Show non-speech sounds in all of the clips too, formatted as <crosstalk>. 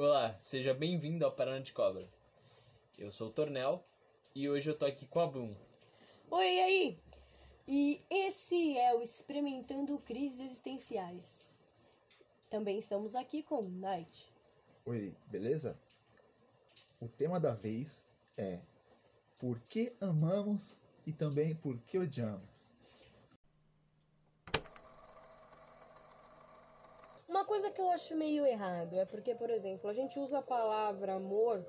Olá, seja bem-vindo ao Parana de Cobra. Eu sou o Tornel e hoje eu tô aqui com a Boom. Oi, e aí? E esse é o Experimentando Crises Existenciais. Também estamos aqui com o Night. Oi, beleza? O tema da vez é Por que amamos e também por que odiamos? Coisa que eu acho meio errado é porque, por exemplo, a gente usa a palavra amor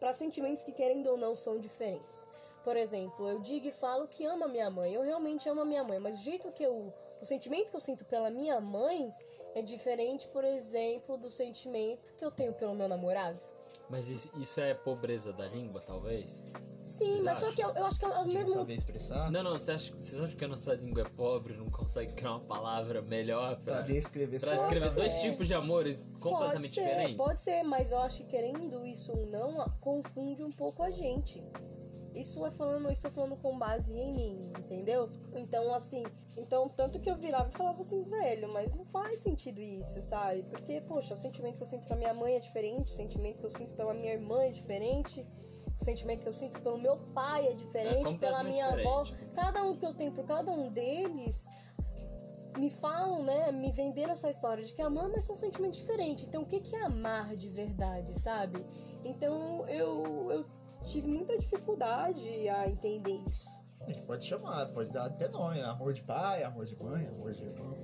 para sentimentos que, querendo ou não, são diferentes. Por exemplo, eu digo e falo que amo a minha mãe. Eu realmente amo a minha mãe, mas o jeito que eu. O sentimento que eu sinto pela minha mãe é diferente, por exemplo, do sentimento que eu tenho pelo meu namorado. Mas is- isso é pobreza da língua, talvez? Sim, Vocês mas só acham? que eu, eu acho que é o mesmo. saber expressar? Não, não, você acha, vocês acham que a nossa língua é pobre, não consegue criar uma palavra melhor Pra pra, descrever pra só- escrever dois ser. tipos de amores completamente pode ser, diferentes? Pode ser, mas eu acho que querendo isso ou não, confunde um pouco a gente. Isso é falando, eu estou falando com base em mim, entendeu? Então, assim, então, tanto que eu virava e falava assim, velho, mas não faz sentido isso, sabe? Porque, poxa, o sentimento que eu sinto pra minha mãe é diferente, o sentimento que eu sinto pela minha irmã é diferente, o sentimento que eu sinto pelo meu pai é diferente, pela completamente minha avó. diferente. Cada um que eu tenho por cada um deles me falam, né, me venderam essa história de que amor, mas são sentimentos diferentes. Então, o que que é amar de verdade, sabe? Então, eu, eu tive muita dificuldade a entender isso. A gente pode chamar, pode dar até nome. Amor de pai, amor de mãe, amor de irmão.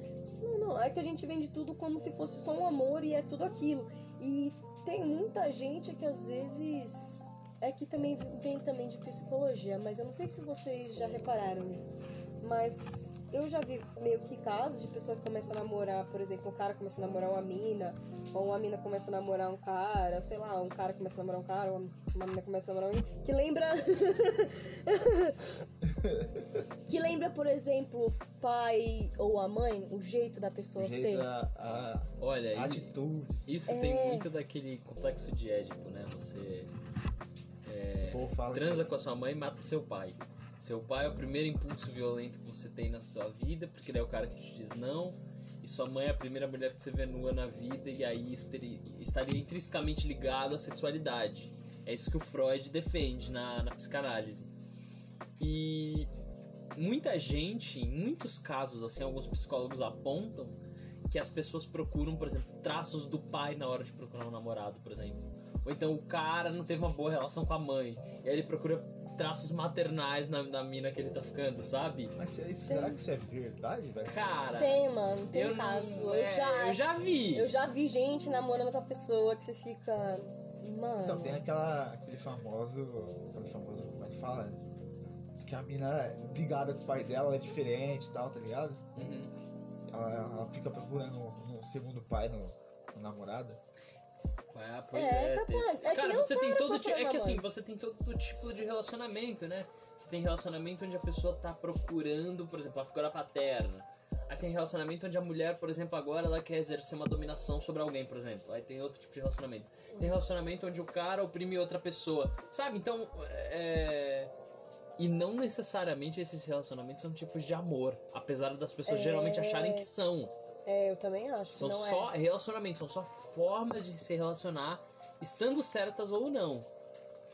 Não, não, é que a gente vende tudo como se fosse só um amor e é tudo aquilo. E tem muita gente que às vezes é que também vem também de psicologia, mas eu não sei se vocês já repararam, mas eu já vi meio que casos de pessoa que começa a namorar, por exemplo, um cara começa a namorar uma mina, ou uma mina começa a namorar um cara, sei lá, um cara começa a namorar um cara, ou uma mina começa a namorar um que lembra <laughs> que lembra, por exemplo, o pai ou a mãe, o jeito da pessoa O ser. jeito, a, a Olha, isso É. tem muito daquele complexo de Édipo, né? Você fala transa com a sua mãe e mata seu pai. Seu pai é o primeiro impulso violento que você tem na sua vida, porque ele é o cara que te diz não. E sua mãe é a primeira mulher que você vê nua na vida, e aí isso teria- estaria intrinsecamente ligado à sexualidade. É isso que o Freud defende na, na psicanálise. E muita gente, em muitos casos, assim, alguns psicólogos apontam que as pessoas procuram, por exemplo, traços do pai na hora de procurar um namorado, por exemplo. Ou então o cara não teve uma boa relação com a mãe. E aí ele procura traços maternais na, na mina que ele tá ficando, sabe? Mas será será que isso é verdade, velho? Cara, Tem, mano, tem eu não- caso. Eu, é, já, eu já vi. eu já vi gente namorando com a pessoa que você fica. Mano. Então tem aquela, aquele famoso. Aquele famoso, como é que fala? Que a mina é brigada com o pai dela, ela é diferente e tal, tá ligado? Uhum. Ela, ela fica procurando um segundo pai no, no namorado. Ah, pois É, é. capaz. tem- É cara, você tem cara todo tipo. É que a assim, você tem todo tipo de relacionamento, né? Você tem relacionamento onde a pessoa tá procurando, por exemplo, a figura paterna. Aí tem relacionamento onde a mulher, por exemplo, agora ela quer exercer uma dominação sobre alguém, por exemplo. Aí tem outro tipo de relacionamento. Tem relacionamento onde o cara oprime outra pessoa. Sabe? Então, é. E não necessariamente esses relacionamentos são tipos de amor. Apesar das pessoas É. geralmente acharem que são. É, eu também acho que São não só é. relacionamentos, são só formas de se relacionar, estando certas ou não.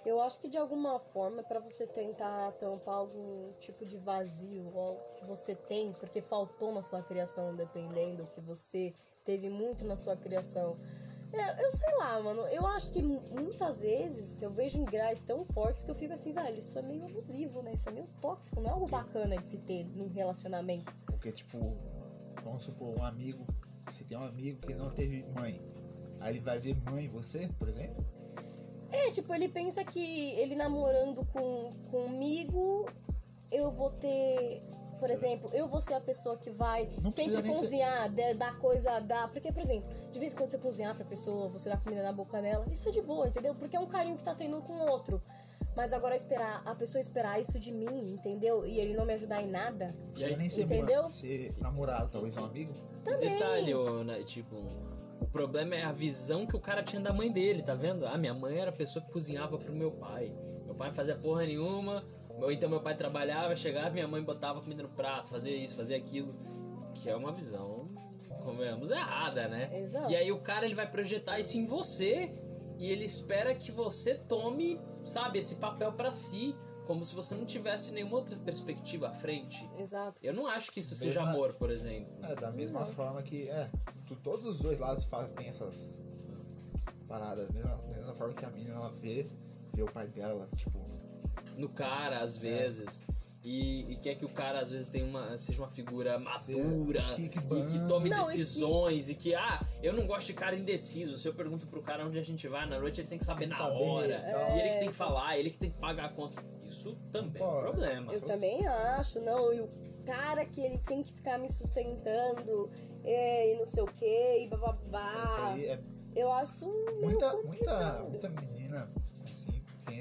Eu acho que de alguma forma é pra você tentar tampar algum tipo de vazio ou que você tem, porque faltou na sua criação, dependendo que você teve muito na sua criação. É, eu sei lá, mano. Eu acho que mu- muitas vezes eu vejo em graus tão fortes que eu fico assim, velho, isso é meio abusivo, né? Isso é meio tóxico, não é algo bacana de se ter num relacionamento. Porque, tipo, vamos supor, um amigo. Você tem um amigo que não teve mãe. Aí ele vai ver mãe você, por exemplo? É, tipo, ele pensa que ele namorando com, comigo, eu vou ter. Por exemplo, eu vou ser a pessoa que vai Não sempre ser- cozinhar, de- dar coisa, dar. Porque, por exemplo, de vez em quando você cozinhar pra pessoa, você dá comida na boca dela, isso é de boa, entendeu? Porque é um carinho que tá tendo um com o outro. Mas agora esperar, a pessoa esperar isso de mim, entendeu? E ele não me ajudar em nada. Não precisa nem ser, Entendeu? mãe, ser namorado, talvez um amigo. Também. Detalhe, né, tipo, o problema é a visão que o cara tinha da mãe dele, tá vendo? Ah, minha mãe era a pessoa que cozinhava pro meu pai. Meu pai não fazia porra nenhuma, então meu pai trabalhava, chegava, minha mãe botava comida no prato, fazia isso, fazia aquilo. Que é uma visão convenhamos, errada, né? Exato. E aí o cara ele vai projetar isso em você e ele espera que você tome, sabe, esse papel pra si, como se você não tivesse nenhuma outra perspectiva à frente. Exato. Eu não acho que isso seja amor, por exemplo. É, da mesma Não. forma que. É, tu- todos os dois lados fazem, essas paradas. Da mesma, da mesma forma que a menina ela vê, vê o pai dela, tipo. No cara, às vezes. E, e quer que o cara, às vezes, tenha uma, seja uma figura madura. Que, E que tome Não, e que- decisões e que, ah, eu não gosto de cara indeciso. Se eu pergunto pro cara onde a gente vai na noite, ele tem que saber Tem que na saber, hora. tal. E ele que tem É. que falar, ele que tem que pagar a conta. Isso também é um problema. Eu também acho, não. E o cara que ele tem que ficar me sustentando é, e não sei o que, e Isso bababá. aí é Eu acho muita, muita, complicado. muita menina,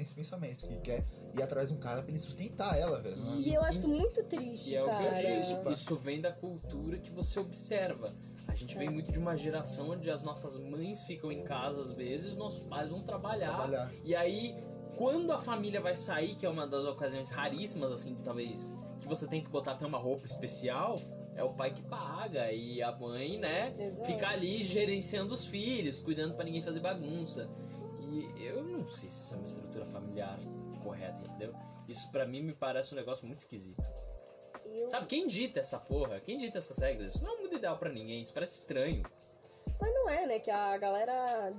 esse pensamento, que quer ir atrás de um cara pra ele sustentar ela, velho. não é? E eu acho muito triste, E é o que eu cara. digo, isso vem da cultura que você observa. A gente vem É. muito de uma geração onde as nossas mães ficam em casa às vezes, nossos pais vão trabalhar. Trabalhar. E aí, quando a família vai sair, que é uma das ocasiões raríssimas, assim, talvez, que você tem que botar até uma roupa especial, é o pai que paga. E a mãe, né, Exato. fica ali gerenciando os filhos, cuidando pra ninguém fazer bagunça. E eu não sei se isso é uma estrutura familiar correta, entendeu? Isso pra mim me parece um negócio muito esquisito. Eu- Sabe, quem dita essa porra? Quem dita essas regras? Isso não é mundo ideal pra ninguém, isso parece estranho. Mas não é, né? Que a galera.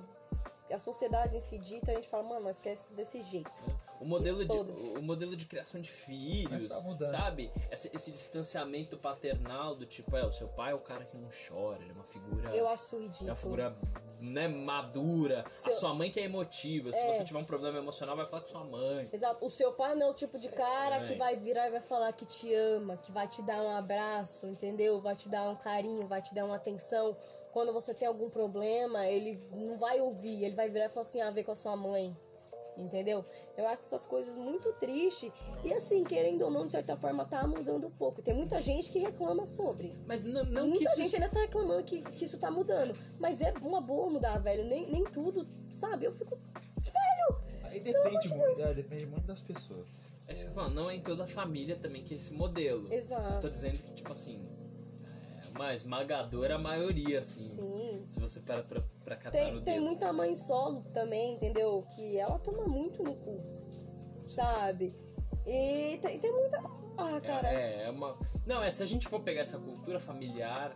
A sociedade em si dita, a gente fala, mano, nós esquece desse jeito. né? O modelo, de, o modelo de criação de filhos, sabe? Esse, esse distanciamento paternal do tipo, é, o seu pai é o cara que não chora, ele é uma figura. Eu acho é uma ridículo. figura né, madura. Seu- A sua mãe que é emotiva. Se É. você tiver um problema emocional, vai falar com sua mãe. Exato. O seu pai não é o tipo de cara estranho. que vai virar e vai falar que te ama, que vai te dar um abraço, entendeu? Vai te dar um carinho, vai te dar uma atenção. Quando você tem algum problema, ele não vai ouvir, ele vai virar e falar assim: ah, vê com a sua mãe. Entendeu? Eu acho essas coisas muito tristes. E assim, querendo ou não, de certa forma, tá mudando um pouco. Tem muita gente que reclama sobre. Mas não, não que Muita isso gente ainda tá reclamando que, que isso tá mudando. Mas é uma boa mudar, velho. Nem, nem tudo, sabe? Eu fico. Aí depende muito, é, depende muito das pessoas. É isso que eu falo, não é em toda a família também que é esse modelo. Tô Exato. dizendo que, tipo assim, uma esmagadora maioria, assim. Sim. Se você para pra, pra catar Tem, no tem dedo. muita mãe solo também, entendeu? Que ela toma muito no cu, sabe? E tem, tem muita. Ah, cara. É, é uma. Não, é, se a gente for pegar essa cultura familiar,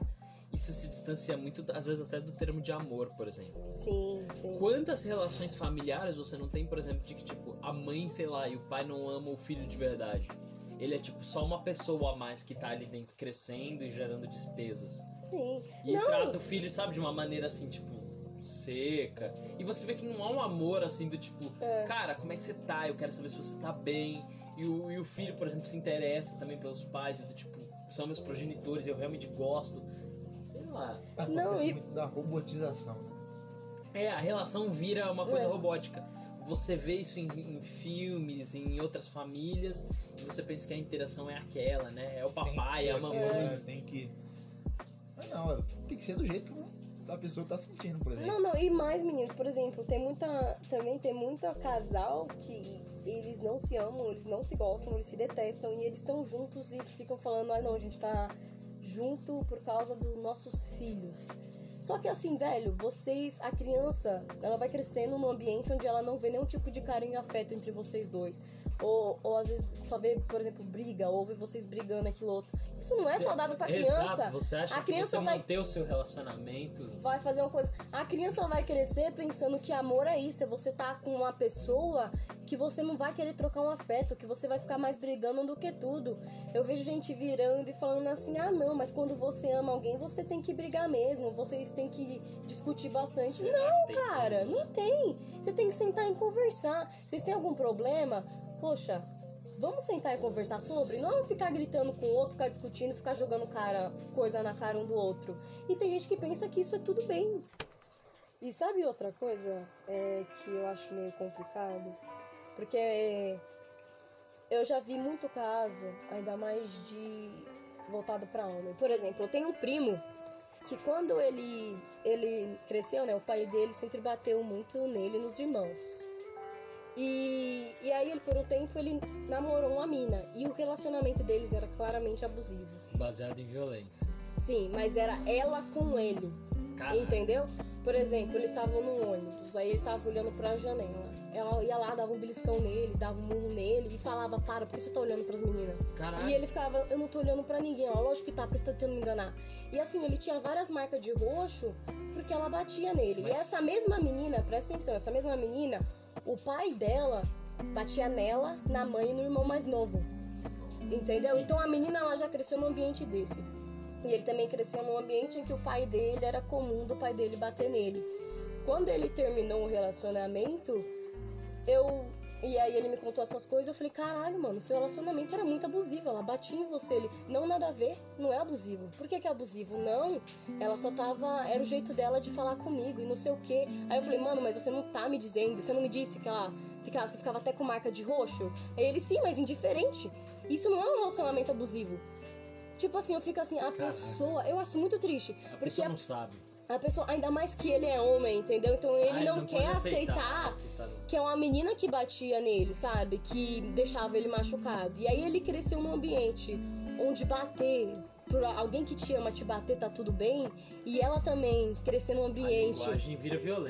isso se distancia muito, às vezes, até do termo de amor, por exemplo. Sim, sim. Quantas relações familiares você não tem, por exemplo, de que, tipo, a mãe, sei lá, e o pai não amam o filho de verdade? Ele é, tipo, só uma pessoa a mais que tá ali dentro crescendo e gerando despesas. Sim. E Não. trata o filho, sabe, de uma maneira assim, tipo, seca. E você vê que não há um amor assim do tipo, É. cara, como é que você tá? Eu quero saber se você tá bem. E o, e o filho, por exemplo, se interessa também pelos pais, e do tipo, são meus progenitores, eu realmente gosto. Sei lá. Acontece Não, e- muito da robotização. É, a relação vira uma coisa É. robótica. Você vê isso em, em filmes, em outras famílias, e você pensa que a interação é aquela, né? É o papai, ser, é a mamãe. é, tem que. Mas não, tem que ser do jeito que a pessoa tá sentindo, por exemplo. Não, não, e mais meninos, por exemplo, tem muita. Também tem muita casal que eles não se amam, eles não se gostam, eles se detestam e eles estão juntos e ficam falando, ah não, a gente tá junto por causa dos nossos filhos. Só que assim, velho, vocês, a criança, ela vai crescendo num ambiente onde ela não vê nenhum tipo de carinho e afeto entre vocês dois. Ou, ou às vezes só vê, por exemplo, briga, ou vê vocês brigando aquilo outro. Isso não é saudável pra criança Exato, você acha A que criança você vai- manter o seu relacionamento vai fazer uma coisa. A criança vai crescer pensando que amor é isso, é você tá com uma pessoa que você não vai querer trocar um afeto, que você vai ficar mais brigando do que tudo. Eu vejo gente virando e falando assim: "Ah, não, mas quando você ama alguém, você tem que brigar mesmo, vocês têm que discutir bastante". Será Não, que cara, como? não tem. Você tem que sentar e conversar. Vocês têm algum problema? Poxa, Vamos sentar e conversar sobre? Não ficar gritando com o outro, ficar discutindo, ficar jogando cara, coisa na cara um do outro. E tem gente que pensa que isso é tudo bem. E sabe outra coisa é, que eu acho meio complicado? Porque eu já vi muito caso, ainda mais de voltado para homem. Por exemplo, eu tenho um primo que quando ele ele cresceu, né, o pai dele sempre bateu muito nele nos irmãos. E, e aí ele, por um tempo, ele namorou uma mina. E o relacionamento deles era claramente abusivo. Baseado em violência. Sim, mas era ela com ele. Caralho. Entendeu? Por exemplo, eles estavam no ônibus, aí ele tava olhando pra janela. Ela ia lá, dava um beliscão nele, dava um murro nele e falava: Para, por que você tá olhando pras meninas? Caralho. E ele ficava: Eu não tô olhando pra ninguém, ó, lógico que tá, porque você tá tentando me enganar. E assim, ele tinha várias marcas de roxo porque ela batia nele. E Mas- essa mesma menina, presta atenção, essa mesma menina, o pai dela batia nela, na mãe e no irmão mais novo. Entendeu? Então a menina ela já cresceu num ambiente desse. E ele também cresceu num ambiente em que o pai dele era comum do pai dele bater nele. Quando ele terminou o relacionamento, eu. E aí ele me contou essas coisas, eu falei, caralho, mano, seu relacionamento era muito abusivo, ela batia em você, ele. Não nada a ver, não é abusivo. Por que, que é abusivo? Não, ela só tava. Era o jeito dela de falar comigo e não sei o quê. Aí eu falei, mano, mas você não tá me dizendo, você não me disse que ela ficava, você ficava até com marca de roxo? Aí ele, sim, mas indiferente. Isso não é um relacionamento abusivo. Tipo assim, eu fico assim, a Caraca. pessoa. Eu acho muito triste. A Porque pessoa a, não sabe. a pessoa, ainda mais que ele é homem, entendeu? Então ele Ah, não, pode quer aceitar tá- que é uma menina que batia nele, sabe? Que deixava ele machucado. E aí ele cresceu num ambiente onde bater por alguém que te ama te bater tá tudo bem, e ela também crescer num ambiente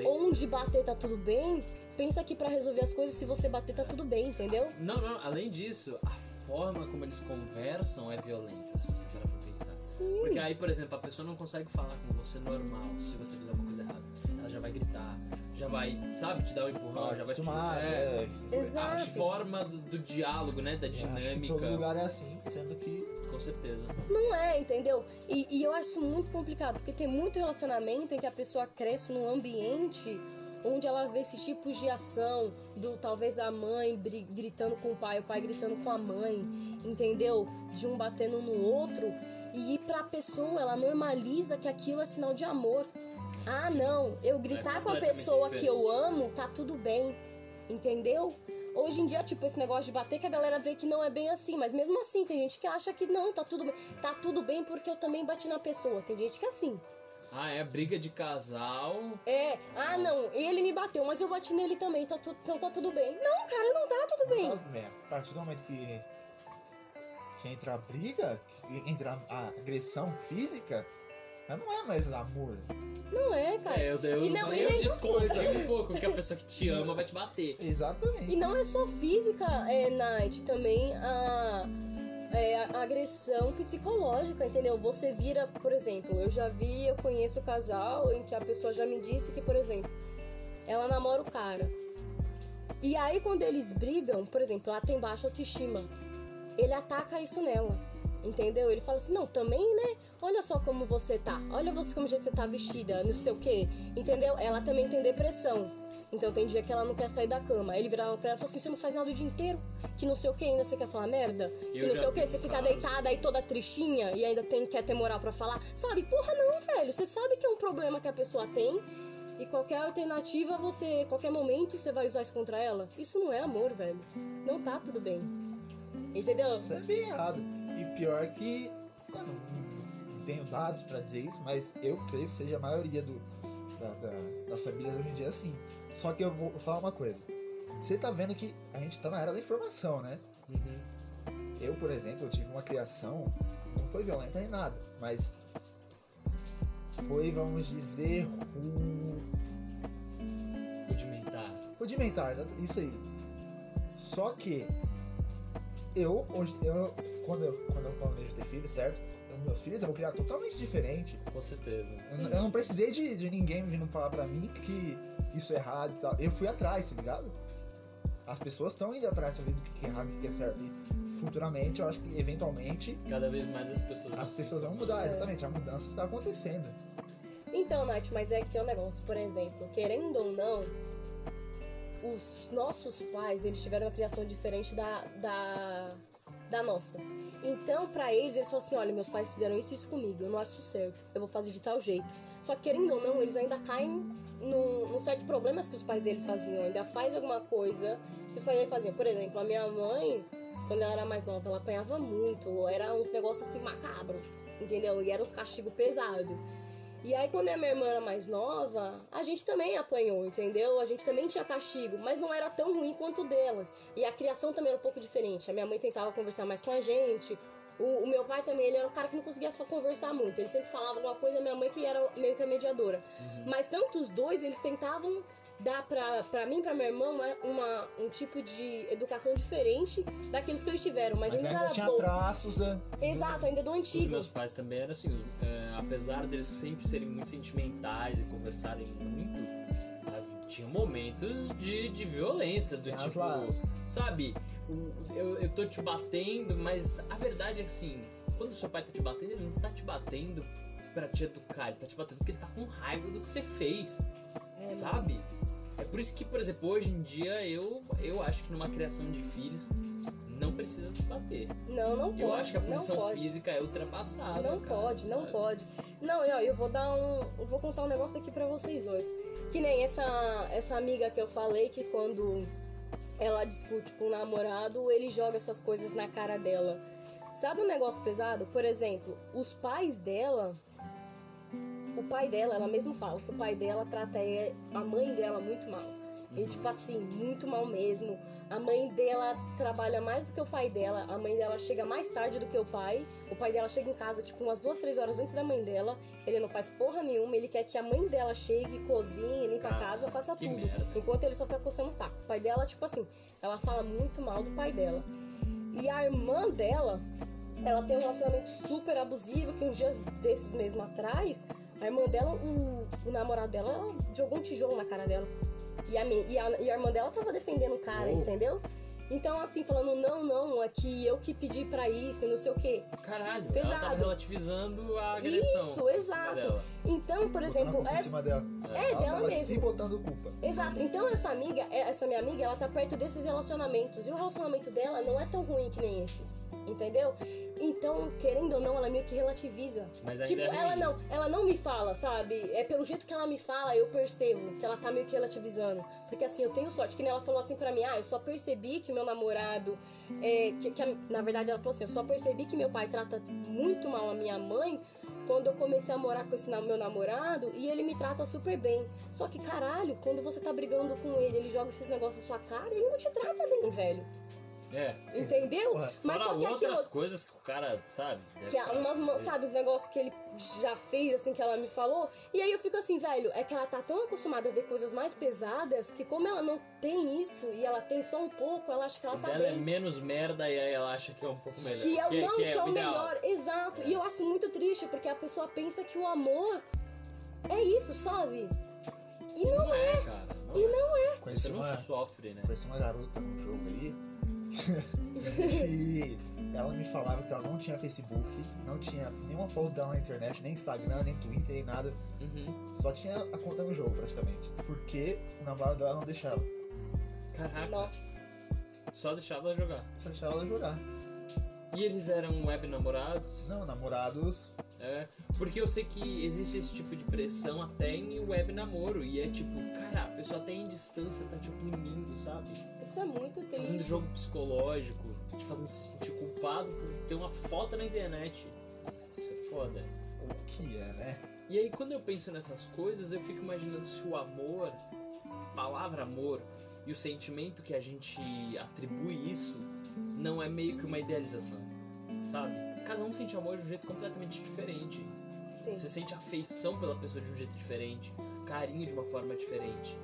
onde bater tá tudo bem, pensa que pra resolver as coisas se você bater tá tudo bem, entendeu? Não, não, além disso, a forma como eles conversam é violenta, se você parar pra pensar. Sim. Porque aí, por exemplo, a pessoa não consegue falar com você normal se você fizer uma coisa errada. Ela já vai gritar, já vai, sabe, te dar um empurrão, já vai te. acostumado, É, é. a Exato. forma do, do diálogo, né? Da Acho que dinâmica. todo lugar é assim, sendo que Com certeza. Não é, entendeu? E, e eu acho isso muito complicado, porque tem muito relacionamento em que a pessoa cresce num ambiente onde ela vê esses tipos de ação, do talvez a mãe gritando com o pai, o pai gritando com a mãe, entendeu? De um batendo no outro. E pra pessoa, ela normaliza que aquilo é sinal de amor. Ah, não, eu gritar com a pessoa que eu diferente. amo, tá tudo bem. Entendeu? Hoje em dia, tipo, esse negócio de bater que a galera vê que não é bem assim, mas mesmo assim, tem gente que acha que não, tá tudo bem. Tá tudo bem porque eu também bati na pessoa. Tem gente que é assim. Ah, é briga de casal. É, ah não, ele me bateu, mas eu bati nele também, tá tu, então tá tudo bem. Não, cara, não tá tudo bem. Tá, é, a partir do momento que, que entra a briga, que entra a agressão física, não é mais amor. Não é, cara. É, eu, eu, E não, eu nem- desconfio um pouco que a pessoa que te <laughs> ama vai te bater. Exatamente. E não é só física, é, Night, também a, é, agressão psicológica, entendeu? Você vira, por exemplo, eu já vi, eu conheço casal em que a pessoa já me disse que, por exemplo, ela namora o cara. E aí quando eles brigam, por exemplo, ela tem baixa autoestima, ele ataca isso nela. Entendeu? Ele fala assim, não, também, né? Olha só como você tá. Olha você como jeito você tá vestida, não sei o quê. Entendeu? Ela também tem depressão. Então tem dia que ela não quer sair da cama. Aí ele virava pra ela e falou assim: você não faz nada o dia inteiro, que não sei o que, ainda você quer falar merda? Que Eu não sei o que, você fica deitada aí toda tristinha e ainda tem, quer ter moral pra falar. Sabe? Porra, não, velho. Você sabe que é um problema que a pessoa tem. E qualquer alternativa, você, qualquer momento, você vai usar isso contra ela. Isso não é amor, velho. Não tá tudo bem. Entendeu? Isso é bem errado. E pior que. Eu não, tenho dados pra dizer isso, mas eu creio que seja a maioria do, da, da- das famílias hoje em dia assim. Só que eu vou falar uma coisa. Você tá vendo que a gente tá na era da informação, né? Uhum. Eu, por exemplo, eu tive uma criação, não foi violenta nem nada, mas foi, vamos dizer, ru- Rudimentar. rudimentar, isso aí. Só que eu, hoje, eu, quando eu planejo ter filhos, certo? Os meus filhos eu vou criar totalmente diferente. Com certeza. Eu, não- eu não precisei de, de ninguém vindo falar pra mim que isso é errado e tal. Eu fui atrás, tá ligado? As pessoas estão indo atrás pra ver do que é errado e o que é certo. E futuramente, eu acho que eventualmente Cada vez mais as pessoas as pessoas vão mudar, exatamente. A mudança está acontecendo. Então, Nath, mas é que tem um negócio, por exemplo, querendo ou não, os nossos pais, eles tiveram uma criação diferente da, da, da nossa. Então, pra eles, eles falam assim, olha, meus pais fizeram isso e isso comigo, eu não acho certo, eu vou fazer de tal jeito. Só que, querendo ou não, eles ainda caem no, no certo problemas que os pais deles faziam, ainda faz alguma coisa que os pais deles faziam. Por exemplo, a minha mãe, quando ela era mais nova, ela apanhava muito, era uns negócios assim macabros, entendeu? E eram uns castigos pesados. E aí, quando a minha irmã era mais nova, a gente também apanhou, entendeu? A gente também tinha castigo, mas não era tão ruim quanto o delas. E a criação também era um pouco diferente. A minha mãe tentava conversar mais com a gente. O, o meu pai também, ele era um cara que não conseguia conversar muito. Ele sempre falava alguma coisa, a minha mãe que era meio que a mediadora. Mas tanto os dois, eles tentavam dar pra, pra mim e pra minha irmã uma, uma- um tipo de educação diferente daqueles que eles tiveram. Mas, Mas ainda, ainda era tinha bom. traços da. Exato, ainda do Os antigo. meus pais também eram assim, os- é, apesar deles sempre serem muito sentimentais e conversarem muito, ah, tinha momentos de, de violência, do as tipo, sabe, eu, eu tô te batendo, mas a verdade é que assim, quando o seu pai tá te batendo, ele não tá te batendo pra te educar, ele tá te batendo porque ele tá com raiva do que você fez, É, sabe? É por isso que, por exemplo, hoje em dia eu, eu acho que numa criação de filhos não precisa se bater. Não, não pode. Eu acho que a não punição física é ultrapassada. Não cara, pode, não sabe? pode. Não, eu, eu vou dar um. Eu vou contar um negócio aqui pra vocês dois. Que nem essa, essa amiga que eu falei que quando ela discute com o namorado, ele joga essas coisas na cara dela. Sabe um negócio pesado? Por exemplo, os pais dela. O pai dela, ela mesma fala que o pai dela trata é, a mãe dela muito mal. E Uhum. tipo assim, muito mal mesmo. A mãe dela trabalha mais do que o pai dela. A mãe dela chega mais tarde do que o pai. O pai dela chega em casa, tipo, umas duas, três horas antes da mãe dela. Ele não faz porra nenhuma. Ele quer que a mãe dela chegue, cozinhe, limpa a Cara, casa, faça tudo. merda. Enquanto ele só fica coçando o saco. O pai dela, tipo assim, ela fala muito mal do pai dela. E a irmã dela, ela tem um relacionamento super abusivo, que uns dias desses mesmo atrás, a irmã dela, o, o namorado dela, jogou um tijolo na cara dela. E a, e a, e a irmã dela tava defendendo o cara, Oh. entendeu? Então, assim, falando, não, não, é que eu que pedi pra isso, não sei o quê. Caralho, ela Pesado. tava relativizando a agressão. Isso, exato. Então, por Botando exemplo, culpa em essa, cima dela. É, ela dela mesmo. se botando culpa. Exato. Então essa amiga, essa minha amiga, ela tá perto desses relacionamentos. E o relacionamento dela não é tão ruim que nem esses. Entendeu? Então, querendo ou não, ela meio que relativiza. Mas Tipo, é ela não, ela não me fala, sabe? É pelo jeito que ela me fala, eu percebo que ela tá meio que relativizando. Porque assim, eu tenho sorte, que nem ela falou assim pra mim, ah, eu só percebi que meu namorado. É, que, que a- na verdade ela falou assim, eu só percebi que meu pai trata muito mal a minha mãe quando eu comecei a morar com esse meu namorado e ele me trata super bem. Só que, caralho, quando você tá brigando com ele, ele joga esses negócios na sua cara, ele não te trata bem, velho. É. Entendeu? Porra, Mas só que outras aquilo. coisas que o cara, sabe? Que é saber. umas, sabe, os negócios que ele já fez, assim, que ela me falou. E aí eu fico assim, velho, é que ela tá tão acostumada a ver coisas mais pesadas que como ela não tem isso e ela tem só um pouco, ela acha que ela tá dela é bem. menos merda e aí ela acha que é um pouco melhor. Que é, o- não, que é, o ideal. melhor, exato. E eu acho muito triste, porque a pessoa pensa que o amor é isso, sabe? E não Não é, cara. Não E é. Você Conheci não uma, sofre, né? conheci uma garota no jogo aí. Que <laughs> ela me falava que ela não tinha Facebook, não tinha nenhuma foto dela na internet, nem Instagram, nem Twitter, nem nada. Uhum. Só tinha a conta no jogo, praticamente. Porque o namorado dela não deixava. Caraca. Nossa. Só deixava ela jogar. Só deixava ela jogar. E eles eram web namorados? Não, namorados. É. Porque eu sei que existe esse tipo de pressão até em web namoro. E é tipo, cara, a pessoa até em distância tá te oprimindo, sabe? Isso é muito Fazendo triste. jogo psicológico, te fazendo se sentir culpado por ter uma foto na internet. Isso, isso é foda. O que é, né? E aí quando eu penso nessas coisas, eu fico imaginando se o amor, a palavra amor e o sentimento que a gente atribui isso não é meio que uma idealização, sabe? Cada um sente amor de um jeito completamente diferente. Sim. Você sente afeição pela pessoa de um jeito diferente, carinho de uma forma diferente.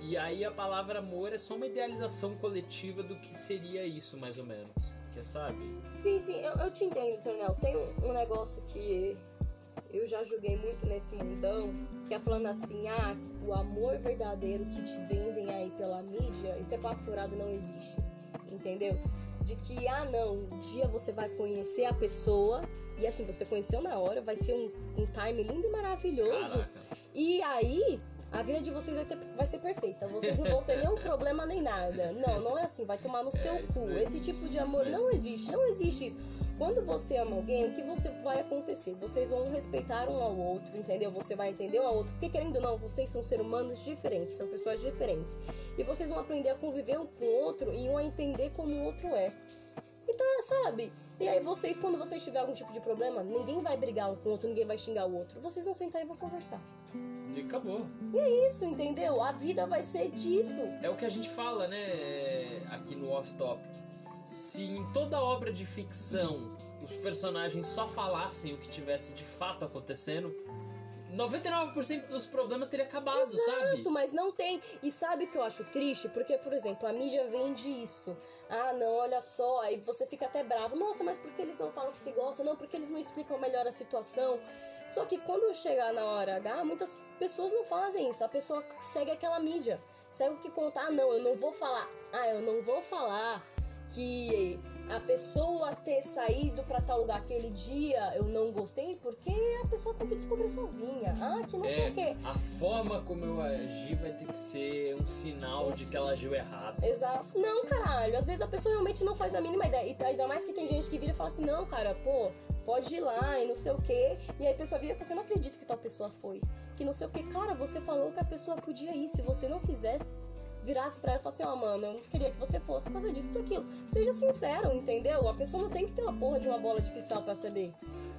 E aí a palavra amor é só uma idealização coletiva do que seria isso, mais ou menos. Que é, sabe? Sim, sim, eu, eu te entendo, Tornel. Tem um, um negócio que eu já joguei muito nesse mundão, que é falando assim, ah, o amor verdadeiro que te vendem aí pela mídia, isso é papo furado, não existe. Entendeu? De que, ah, não, um dia você vai conhecer a pessoa, e assim, você conheceu na hora, vai ser um, um time lindo e maravilhoso. Caraca. E aí, a vida de vocês vai, ter- vai ser perfeita. Vocês não vão ter nenhum problema nem nada. Não, não é assim. Vai tomar no seu isso cu. Esse tipo de amor não existe. Não existe isso. Quando você ama alguém, o que você vai acontecer? Vocês vão respeitar um ao outro, entendeu? Você vai entender um ao outro. Porque, querendo ou não, vocês são seres humanos diferentes, são pessoas diferentes. E vocês vão aprender a conviver um com o outro e um a entender como o outro é. Então, sabe? E aí vocês, quando vocês tiverem algum tipo de problema, ninguém vai brigar um com o outro, ninguém vai xingar o outro. Vocês vão sentar e vão conversar. E acabou. Isso, entendeu? A vida vai ser disso. É o que a gente fala, né, aqui no Off Topic. Se em toda obra de ficção os personagens só falassem o que tivesse de fato acontecendo, 99% dos problemas teria acabado, sabe? Exato, mas não tem. E sabe o que eu acho triste? Porque, por exemplo, a mídia vende isso. Ah, não, olha só, aí você fica até bravo. Nossa, mas por que eles não falam que se gostam? Não, porque eles não explicam melhor a situação. Só que quando chegar na hora H, muitas pessoas não fazem isso. A pessoa segue aquela mídia. Segue o que contar. Ah, não, eu não vou falar. Ah, eu não vou falar que a pessoa ter saído pra tal lugar aquele dia eu não gostei porque a pessoa tem que descobrir sozinha. Ah, que não sei É, o quê. a forma como eu agi vai ter que ser um sinal de que ela agiu errado. Exato. Não, caralho. Às vezes a pessoa realmente não faz a mínima ideia. E ainda mais que tem gente que vira e fala assim, não, cara, pô, pode ir lá e não sei o quê. E aí a pessoa vira e fala assim, eu não acredito que tal pessoa foi. Que não sei o quê. Cara, você falou que a pessoa podia ir. Se você não quisesse, virasse pra ela e falasse ó, mano, eu não queria que você fosse por causa disso, isso, aquilo. Seja sincero, entendeu? A pessoa não tem que ter uma porra de uma bola de cristal pra saber.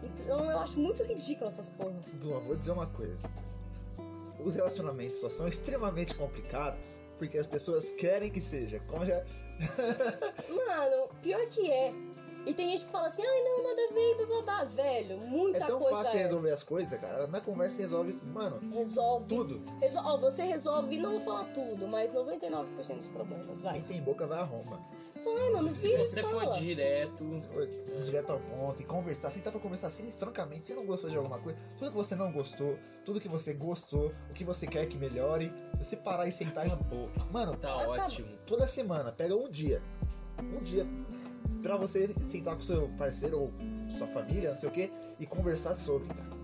Então eu acho muito ridículo essas porra. Bom, vou dizer uma coisa. Os relacionamentos só são extremamente complicados porque as pessoas querem que seja. Como já. <laughs> Mano, pior que é. E tem gente que fala assim, ai não, nada a ver, blá. Velho, muita É tão coisa fácil é. resolver as coisas, cara. Na conversa resolve, mano, Resolve. tudo. Resol... Ó, você resolve, não vou falar tudo, mas 99% dos problemas, vai. Quem tem boca vai a Roma. Vai, mano, Se vira você fala. for direto, Se for Direto ao ponto e conversar, sentar pra conversar assim, francamente, você não gostou de alguma coisa, tudo que você não gostou, tudo que você gostou, o que você quer que melhore, você parar e sentar acabou. e. Mano, Tá ótimo. toda semana, pega um dia. Um dia pra você sentar com seu parceiro ou sua família, não sei o que, e conversar sobre, cara.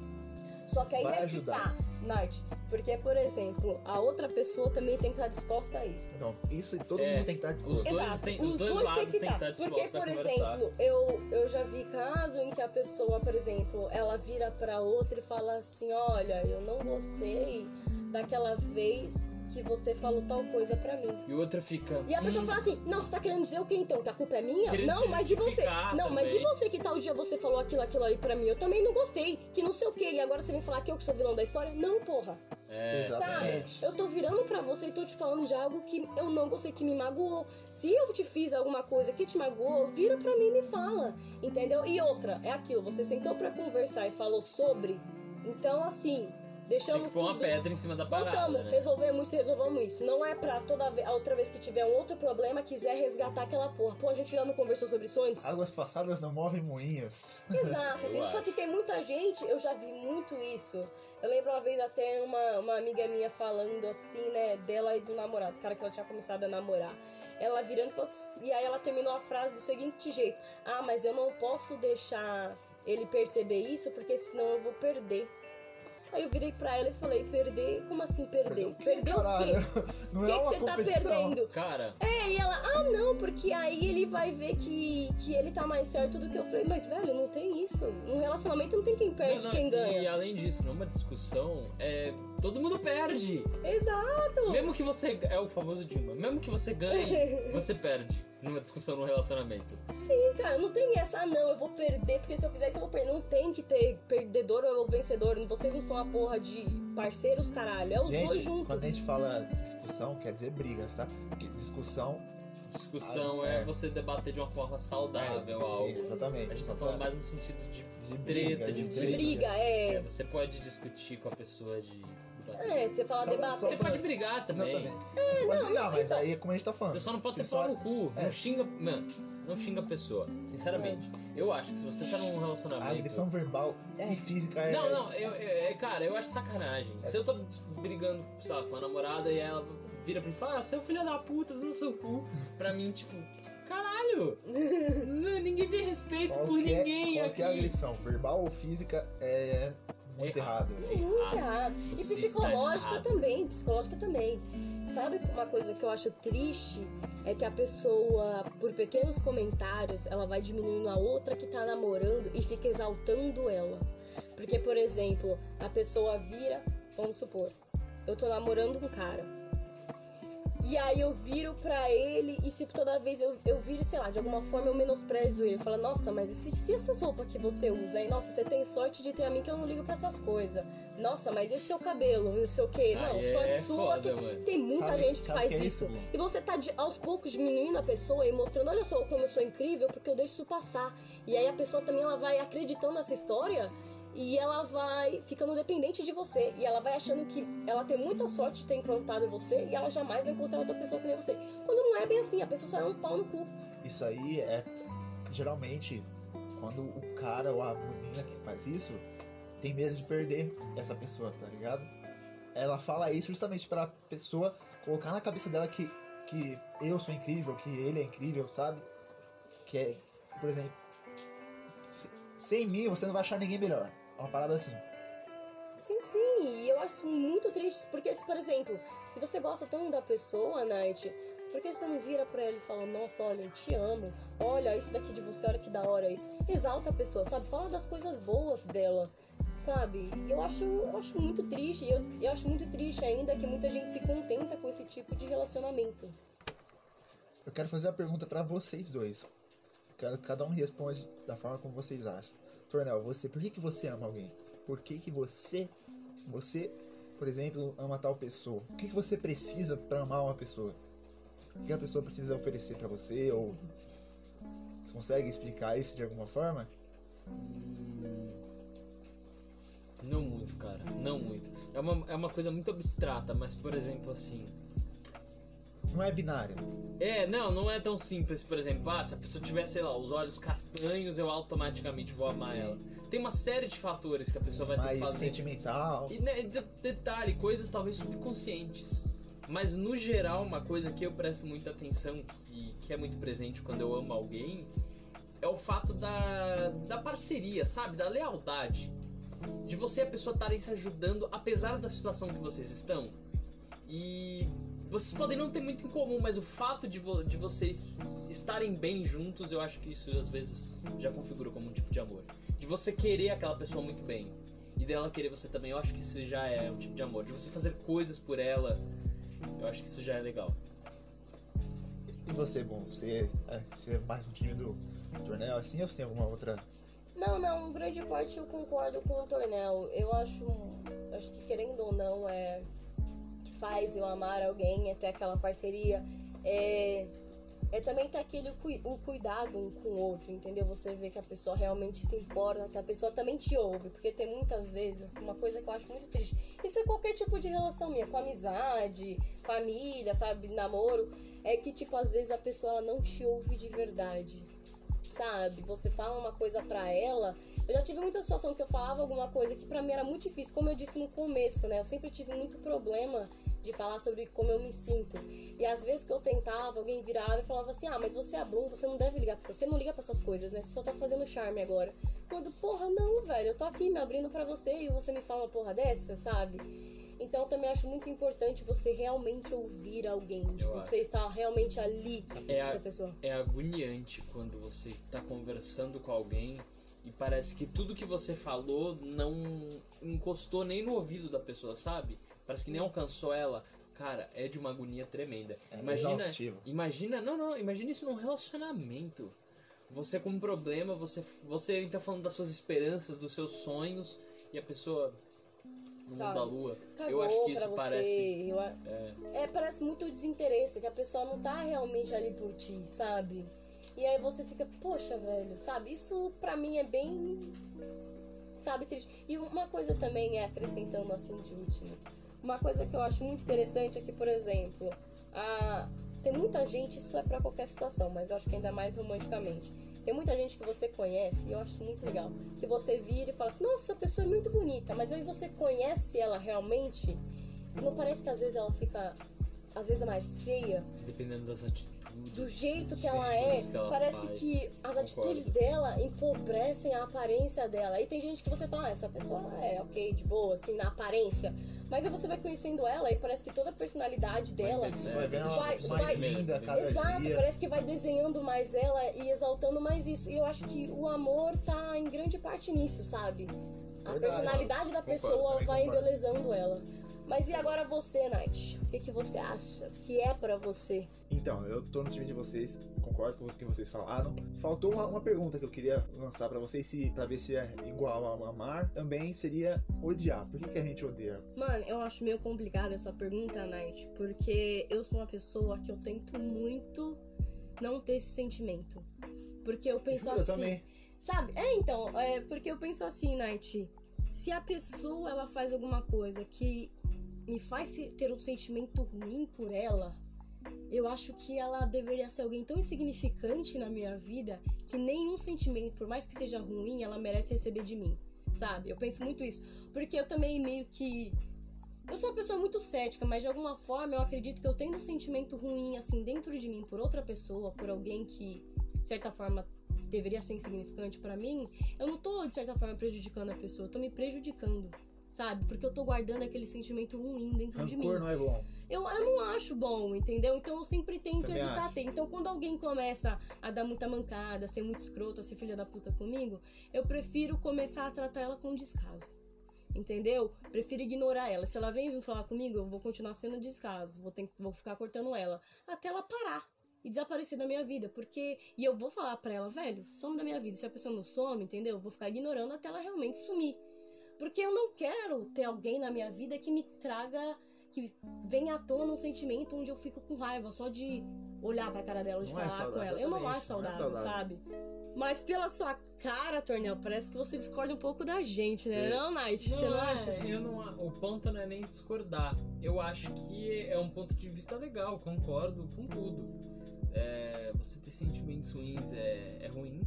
Só que aí Vai é que ajudar. tá, Nath. Porque, por exemplo, a outra pessoa também tem que estar disposta a isso. Então, isso todo É, mundo tem que estar os disposto. dois Exato. têm- os os dois dois lados têm que que estar. Porque, dispostos a por exemplo, eu, eu já vi caso em que a pessoa, por exemplo, ela vira pra outra e fala assim: Olha, eu não gostei daquela vez que você falou tal coisa pra mim. E o outro fica. E a pessoa "Hum, fala assim: Não, você tá querendo dizer o que então? Que a culpa é minha? Querendo não, mas e você? justificar Não, mas e também. você que tal dia você falou aquilo, aquilo ali pra mim? Eu também não gostei. Que não sei o que. E agora você vem falar que eu que sou vilão da história? Não, porra. É, Exatamente. Eu tô virando pra você e tô te falando de algo que eu não gostei, que me magoou. Se eu te fiz alguma coisa que te magoou, vira pra mim e me fala. Entendeu? E outra, é aquilo, você sentou pra conversar e falou sobre. Então, assim, Tem deixamos que pôr uma tudo. pedra em cima da parada, Voltamos, né? resolvemos isso, resolvemos isso. Não é pra toda vez, a outra vez que tiver um outro problema, quiser resgatar aquela porra. Pô, a gente já não conversou sobre isso antes? Águas passadas não movem moinhos. <laughs> Exato? Só que tem muita gente, eu já vi muito isso. Eu lembro uma vez até uma, uma amiga minha falando assim, né, dela e do namorado, o cara que ela tinha começado a namorar. Ela virando e falou assim, e aí ela terminou a frase do seguinte jeito: Ah, mas eu não posso deixar ele perceber isso porque senão eu vou perder. Aí eu virei pra ela e falei: Perder? Como assim perder? Perder o quê? Caralho, <laughs> não O é que, que uma você tá competição. perdendo? Cara, É, e ela, ah não, porque aí ele vai ver que, que ele tá mais certo do que eu falei, mas velho, não tem isso. No relacionamento não tem quem perde, não, não, quem E ganha. além disso, numa discussão, é, todo mundo perde. Exato! Mesmo que você. É o famoso Dilma. Mesmo que você ganhe, <laughs> você perde numa discussão, num relacionamento. Sim, cara, não tem essa, ah não, eu vou perder, porque se eu fizer isso eu vou perder. Não tem que ter perdedor ou vencedor. Vocês não são a porra de parceiros, caralho. É os dois Gente, juntos. quando a gente fala discussão, quer dizer brigas, tá? Porque discussão. Discussão Ah, é. é. você debater de uma forma saudável é, algo. Exatamente. A gente tá falando mais no sentido de. de treta, briga, de De briga, É, é. você pode discutir com a pessoa de. É, você fala Só- debater. só Você pode brigar também. Exatamente. você pode brigar, mas então- aí é como a gente tá falando. Você só não pode Você ser pau no cu. é. Não xinga. Mano, não xinga a pessoa. Sinceramente. Eu acho que se você tá num A relacionamento. agressão verbal É. e física é. Não, não, eu, eu- é, cara, eu acho sacanagem. Se eu tô brigando, sei lá, com a namorada e ela vira pra mim e fala, ah, seu filho da puta, no seu cu. Pra mim, tipo, caralho! <laughs> não, ninguém tem respeito por Qualquer, ninguém qualquer aqui. agressão, verbal ou física, é muito errado. É Muito errado. errado. E Você psicológica está errado. também, psicológica também. Sabe uma coisa que eu acho triste? É que a pessoa, por pequenos comentários, ela vai diminuindo a outra que tá namorando e fica exaltando ela. Porque, por exemplo, a pessoa vira, vamos supor, eu tô namorando um cara. E aí eu viro pra ele e se toda vez eu, eu viro, sei lá, de alguma forma eu menosprezo ele. Fala, nossa, mas e se, se essas roupas que você usa aí? Nossa, você tem sorte de ter a mim que eu não ligo pra essas coisas. Nossa, mas esse seu cabelo, não sei o quê. Não, Aí sorte é sua foda, que tem muita Sabe- gente que faz que é isso. isso? E você tá de- aos poucos diminuindo a pessoa e mostrando, olha só como eu sou incrível, porque eu deixo isso passar. E aí a pessoa também ela vai acreditando nessa história e ela vai ficando dependente de você. E ela vai achando que ela tem muita sorte de ter encontrado você e ela jamais vai encontrar outra pessoa que nem você. Quando não é bem assim, a pessoa só é um pau no cu. Isso aí é geralmente quando o cara ou a menina que faz isso tem medo de perder essa pessoa, tá ligado? Ela fala isso justamente pra pessoa colocar na cabeça dela que, que eu sou incrível, que ele é incrível, sabe? Que é, por exemplo, se- sem mim você não vai achar ninguém melhor. Uma parada assim. Sim, sim, e eu acho muito triste, porque, se, por exemplo, se você gosta tanto da pessoa, Night, por que você não vira pra ela e fala, nossa, olha, eu te amo, olha isso daqui de você, olha que da hora isso. Exalta a pessoa, sabe? Fala das coisas boas dela, sabe? E eu acho, eu acho muito triste, e eu, eu acho muito triste ainda que muita gente se contenta com esse tipo de relacionamento. Eu quero fazer a pergunta pra vocês dois. Quero que cada um responde da forma como vocês acham. Tornel, você, por que, que você ama alguém? Por que, que você, você, por exemplo, ama tal pessoa? O que, que você precisa pra amar uma pessoa? O que a pessoa precisa oferecer pra você? Ou você consegue explicar isso de alguma forma? Hum, Não muito, cara. Não muito. É uma, é uma coisa muito abstrata, mas por exemplo assim. Não é binário. É, não, não é tão simples, por exemplo, ah, se a pessoa tiver, sei lá, os olhos castanhos, eu automaticamente vou amar Sim. ela. Tem uma série de fatores que a pessoa vai ter Mais que fazer. sentimental. E né, de- detalhe, coisas talvez subconscientes. Mas no geral, uma coisa que eu presto muita atenção, que, que é muito presente quando eu amo alguém, é o fato da, da parceria, sabe? Da lealdade. De você e a pessoa estarem se ajudando, apesar da situação que vocês estão. E vocês podem não ter muito em comum, mas o fato de, vo- de vocês estarem bem juntos, eu acho que isso às vezes já configura como um tipo de amor. De você querer aquela pessoa muito bem e dela querer você também, eu acho que isso já é um tipo de amor. De você fazer coisas por ela, eu acho que isso já é legal. E você, bom, você é, você é mais um time do Tornel assim ou você tem alguma outra. Não, não, em grande parte eu concordo com o Tornel. Eu acho, acho que querendo ou não, é faz eu amar alguém, é ter aquela parceria, é, é também ter aquele o cuidado um com o outro, entendeu? Você vê que a pessoa realmente se importa, que a pessoa também te ouve, porque tem muitas vezes uma coisa que eu acho muito triste. Isso é qualquer tipo de relação minha, com amizade, família, sabe, namoro, é que tipo às vezes a pessoa ela não te ouve de verdade sabe? Você fala uma coisa pra ela. Eu já tive muita situação que eu falava alguma coisa que pra mim era muito difícil, como eu disse no começo, né? Eu sempre tive muito problema de falar sobre como eu me sinto. E às vezes que eu tentava, alguém virava e falava assim: "Ah, mas você é Bloom, você não deve ligar pra isso. Você não liga pra essas coisas, né? Você só tá fazendo charme agora". Quando, porra, não, velho, eu tô aqui me abrindo pra você e você me fala uma porra dessa, sabe? Então eu também acho muito importante você realmente ouvir alguém, Eu você estar realmente ali É com a- pessoa. É agoniante quando você tá conversando com alguém e parece que tudo que você falou não encostou nem no ouvido da pessoa, sabe? Parece que nem alcançou ela. Cara, é de uma agonia tremenda. É Imagina, exaustivo. imagina, não, não, imagina isso num relacionamento. Você com um problema, você você tá falando das suas esperanças, dos seus sonhos e a pessoa no mundo Sabe? da lua. Cagou Eu acho que isso parece eu a- é, parece muito desinteresse, que a pessoa não tá realmente ali por ti, sabe? E aí você fica, poxa, velho, sabe? Isso pra mim é bem. Sabe, triste. E uma coisa também é acrescentando assim de último. Uma coisa que eu acho muito interessante é que, por exemplo, a... tem muita gente, isso é pra qualquer situação, mas eu acho que ainda mais romanticamente. Tem muita gente que você conhece, e eu acho muito legal, que você vira e fala assim, nossa, essa pessoa é muito bonita, mas aí você conhece ela realmente, não parece que às vezes ela fica, às vezes mais feia, dependendo das atitudes. Do jeito que ela é, que ela parece faz. que as Concordo. atitudes dela empobrecem a aparência dela. E tem gente que você fala, ah, essa pessoa é ok, de boa, assim, na aparência. Mas aí você vai conhecendo ela e parece que toda a personalidade dela. vai Vai- mais vai- linda cada Exato, dia. parece que vai desenhando mais ela e exaltando mais isso. E eu acho que o amor tá em grande parte nisso, sabe? A Verdade. personalidade da pessoa vai concordo. embelezando ela. Mas e agora você, Nath? O que, que você acha? O que é pra você? Então, eu tô no time de vocês, concordo com o que vocês falaram. Faltou uma, uma pergunta que eu queria lançar pra vocês, se, pra ver se é igual a amar, também seria odiar. Por que, que a gente odeia? Mano, eu acho meio complicada essa pergunta, Nath, porque eu sou uma pessoa que eu tento muito não ter esse sentimento. Porque eu penso eu assim. também. Sabe? É, então, é porque eu penso assim, Night. Se a pessoa ela faz alguma coisa que me faz ter um sentimento ruim por ela, eu acho que ela deveria ser alguém tão insignificante na minha vida que nenhum sentimento, por mais que seja ruim, ela merece receber de mim. Sabe? Eu penso muito isso. Porque eu também meio que. Eu sou uma pessoa muito cética, mas de alguma forma eu acredito que eu tendo um sentimento ruim, assim, dentro de mim por outra pessoa, por alguém que, de certa forma, deveria ser insignificante pra mim, eu não tô, de certa forma, prejudicando a pessoa, eu tô me prejudicando, sabe? Porque eu tô guardando aquele sentimento ruim dentro de mim. Rancor não é bom. Eu, eu não acho bom, entendeu? Então eu sempre tento Também evitar acho. ter. Então quando alguém começa a dar muita mancada, a ser muito escroto, a ser filha da puta comigo, eu prefiro começar a tratar ela com descaso. Entendeu? Prefiro ignorar ela. Se ela vem vir falar comigo, eu vou continuar sendo descaso. Vou, ter, vou ficar cortando ela. Até ela parar e desaparecer da minha vida. Porque. E eu vou falar pra ela, velho, some da minha vida. Se a pessoa não some, entendeu? Eu vou ficar ignorando até ela realmente sumir. Porque eu não quero ter alguém na minha vida que me traga. Que venha à tona um sentimento onde eu fico com raiva só de olhar pra cara dela, de Não é falar com saudável, ela. Eu não acho saudável, não é saudável. sabe? Mas pela sua cara, Tornel, parece que você discorda um pouco da gente, né? Sim. Não, Night? Você não é, acha? Eu não, o ponto não é nem discordar. Eu acho que é um ponto de vista legal, concordo com tudo. É, você ter sentimentos ruins é, é ruim.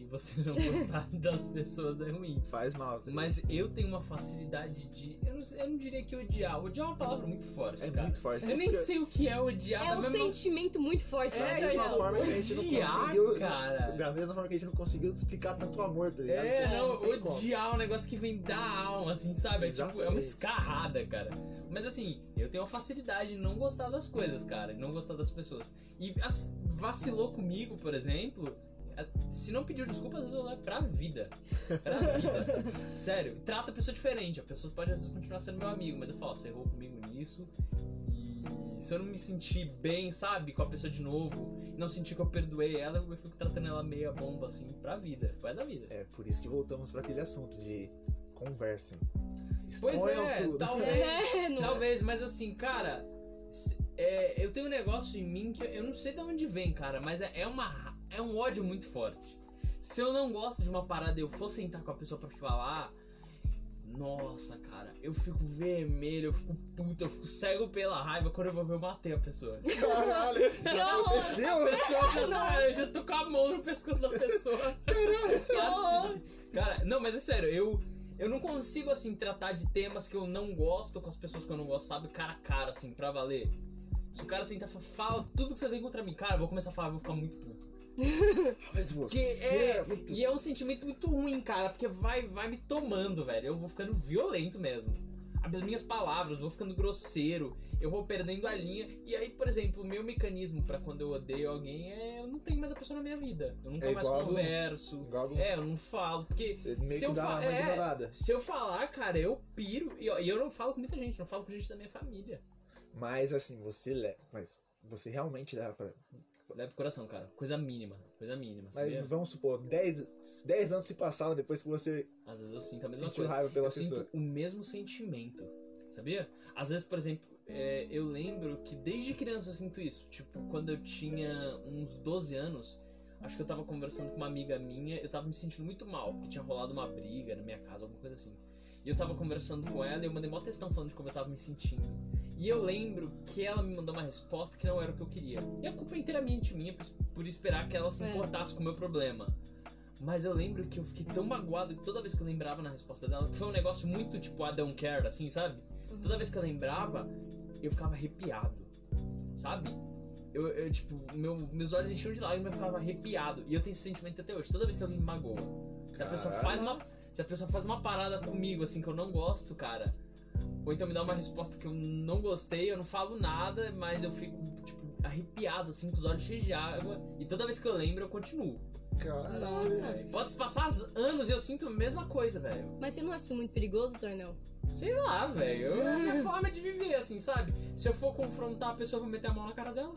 E você não gostar <laughs> das pessoas é ruim. Faz mal. tá? Mas eu tenho uma facilidade de. Eu não, eu não diria que odiar. Odiar é uma palavra muito forte, É cara. muito forte. Eu nem sei o que é odiar. É um mesma- sentimento muito forte, É, né, Da mesma forma que a gente não odiar, conseguiu. cara. Da mesma forma que a gente não conseguiu explicar tanto amor, tá ligado? É, Então, não, como. odiar é um negócio que vem da alma, assim, sabe? É tipo, é uma escarrada, cara. Mas assim, eu tenho a facilidade de não gostar das coisas, cara, e não gostar das pessoas. E as- vacilou comigo, por exemplo, se não pediu desculpa, às vezes eu levo pra vida. Pra vida. <laughs> Sério, trata a pessoa diferente. A pessoa pode às vezes continuar sendo meu amigo, mas eu falo, ó, você errou comigo nisso. E se eu não me sentir bem, sabe, com a pessoa de novo, não sentir que eu perdoei ela, eu fico tratando ela meia bomba, assim, pra vida. Vai da vida. É por isso que voltamos pra aquele assunto de conversem. Pois é, tudo. talvez. <laughs> É, não- Talvez, mas assim, cara, é, eu tenho um negócio em mim que eu não sei de onde vem, cara, mas é, é uma, é um ódio muito forte. Se eu não gosto de uma parada e eu for sentar com a pessoa pra falar, nossa, cara, eu fico vermelho, eu fico puto, eu fico cego pela raiva. Quando eu vou ver, eu matei a pessoa. <laughs> Caralho, <laughs> já horror! aconteceu? Tá, eu já tô com a mão no pescoço da pessoa. horror! <laughs> Cara, não, mas é sério, eu, eu não consigo, assim, tratar de temas que eu não gosto com as pessoas que eu não gosto, sabe? Cara a cara, assim, pra valer. Se o cara sentar e falar, fala tudo que você tem contra mim, cara, eu vou começar a falar, eu vou ficar muito puto. <laughs> Mas você é, é muito... E é um sentimento muito ruim, cara, porque vai, vai me tomando, velho. Eu vou ficando violento mesmo. As minhas palavras, eu vou ficando grosseiro, eu vou perdendo a linha. E aí, por exemplo, o meu mecanismo pra quando eu odeio alguém é eu não tenho mais a pessoa na minha vida. Eu nunca É mais converso. Do- É, eu não falo, porque se eu fa- é. se eu falar, cara, eu piro. E, e eu não falo com muita gente, não falo com gente da minha família. Mas assim, você leva. Mas você realmente leva pra. Leva pro coração, cara. Coisa mínima. Coisa mínima, Mas sabia? vamos supor, 10, 10 anos se passaram depois que você Às vezes eu sinto a mesma sentiu coisa. raiva pela eu pessoa. sinto o mesmo sentimento, sabia? Às vezes, por exemplo, é, eu lembro que desde criança eu sinto isso. Tipo, quando eu tinha uns 12 anos, acho que eu tava conversando com uma amiga minha, eu tava me sentindo muito mal, porque tinha rolado uma briga na minha casa, alguma coisa assim. E eu tava conversando com ela e eu mandei mó textão falando de como eu tava me sentindo. E eu lembro que ela me mandou uma resposta que não era o que eu queria. E a culpa é inteiramente minha por, por esperar que ela se É. importasse com o meu problema. Mas eu lembro que eu fiquei tão magoado que toda vez que eu lembrava na resposta dela, foi um negócio muito tipo I don't care, assim, sabe? Toda vez que eu lembrava, eu ficava arrepiado, sabe? Eu, eu, tipo, meu, meus olhos enchiam de lágrimas e eu ficava arrepiado. E eu tenho esse sentimento até hoje, toda vez que alguém me magoa. Se a pessoa Caralho. faz uma se a pessoa faz uma parada comigo, assim, que eu não gosto, cara, ou então me dá uma resposta que eu não gostei, eu não falo nada, mas eu fico, tipo, arrepiado, assim, com os olhos cheios de água. E toda vez que eu lembro, eu continuo. Nossa. Pode se passar anos e eu sinto a mesma coisa, velho. Mas você não acha isso muito perigoso, Tornel? Sei lá, velho. É a minha <laughs> forma de viver, assim, sabe? Se eu for confrontar a pessoa, eu vou meter a mão na cara dela.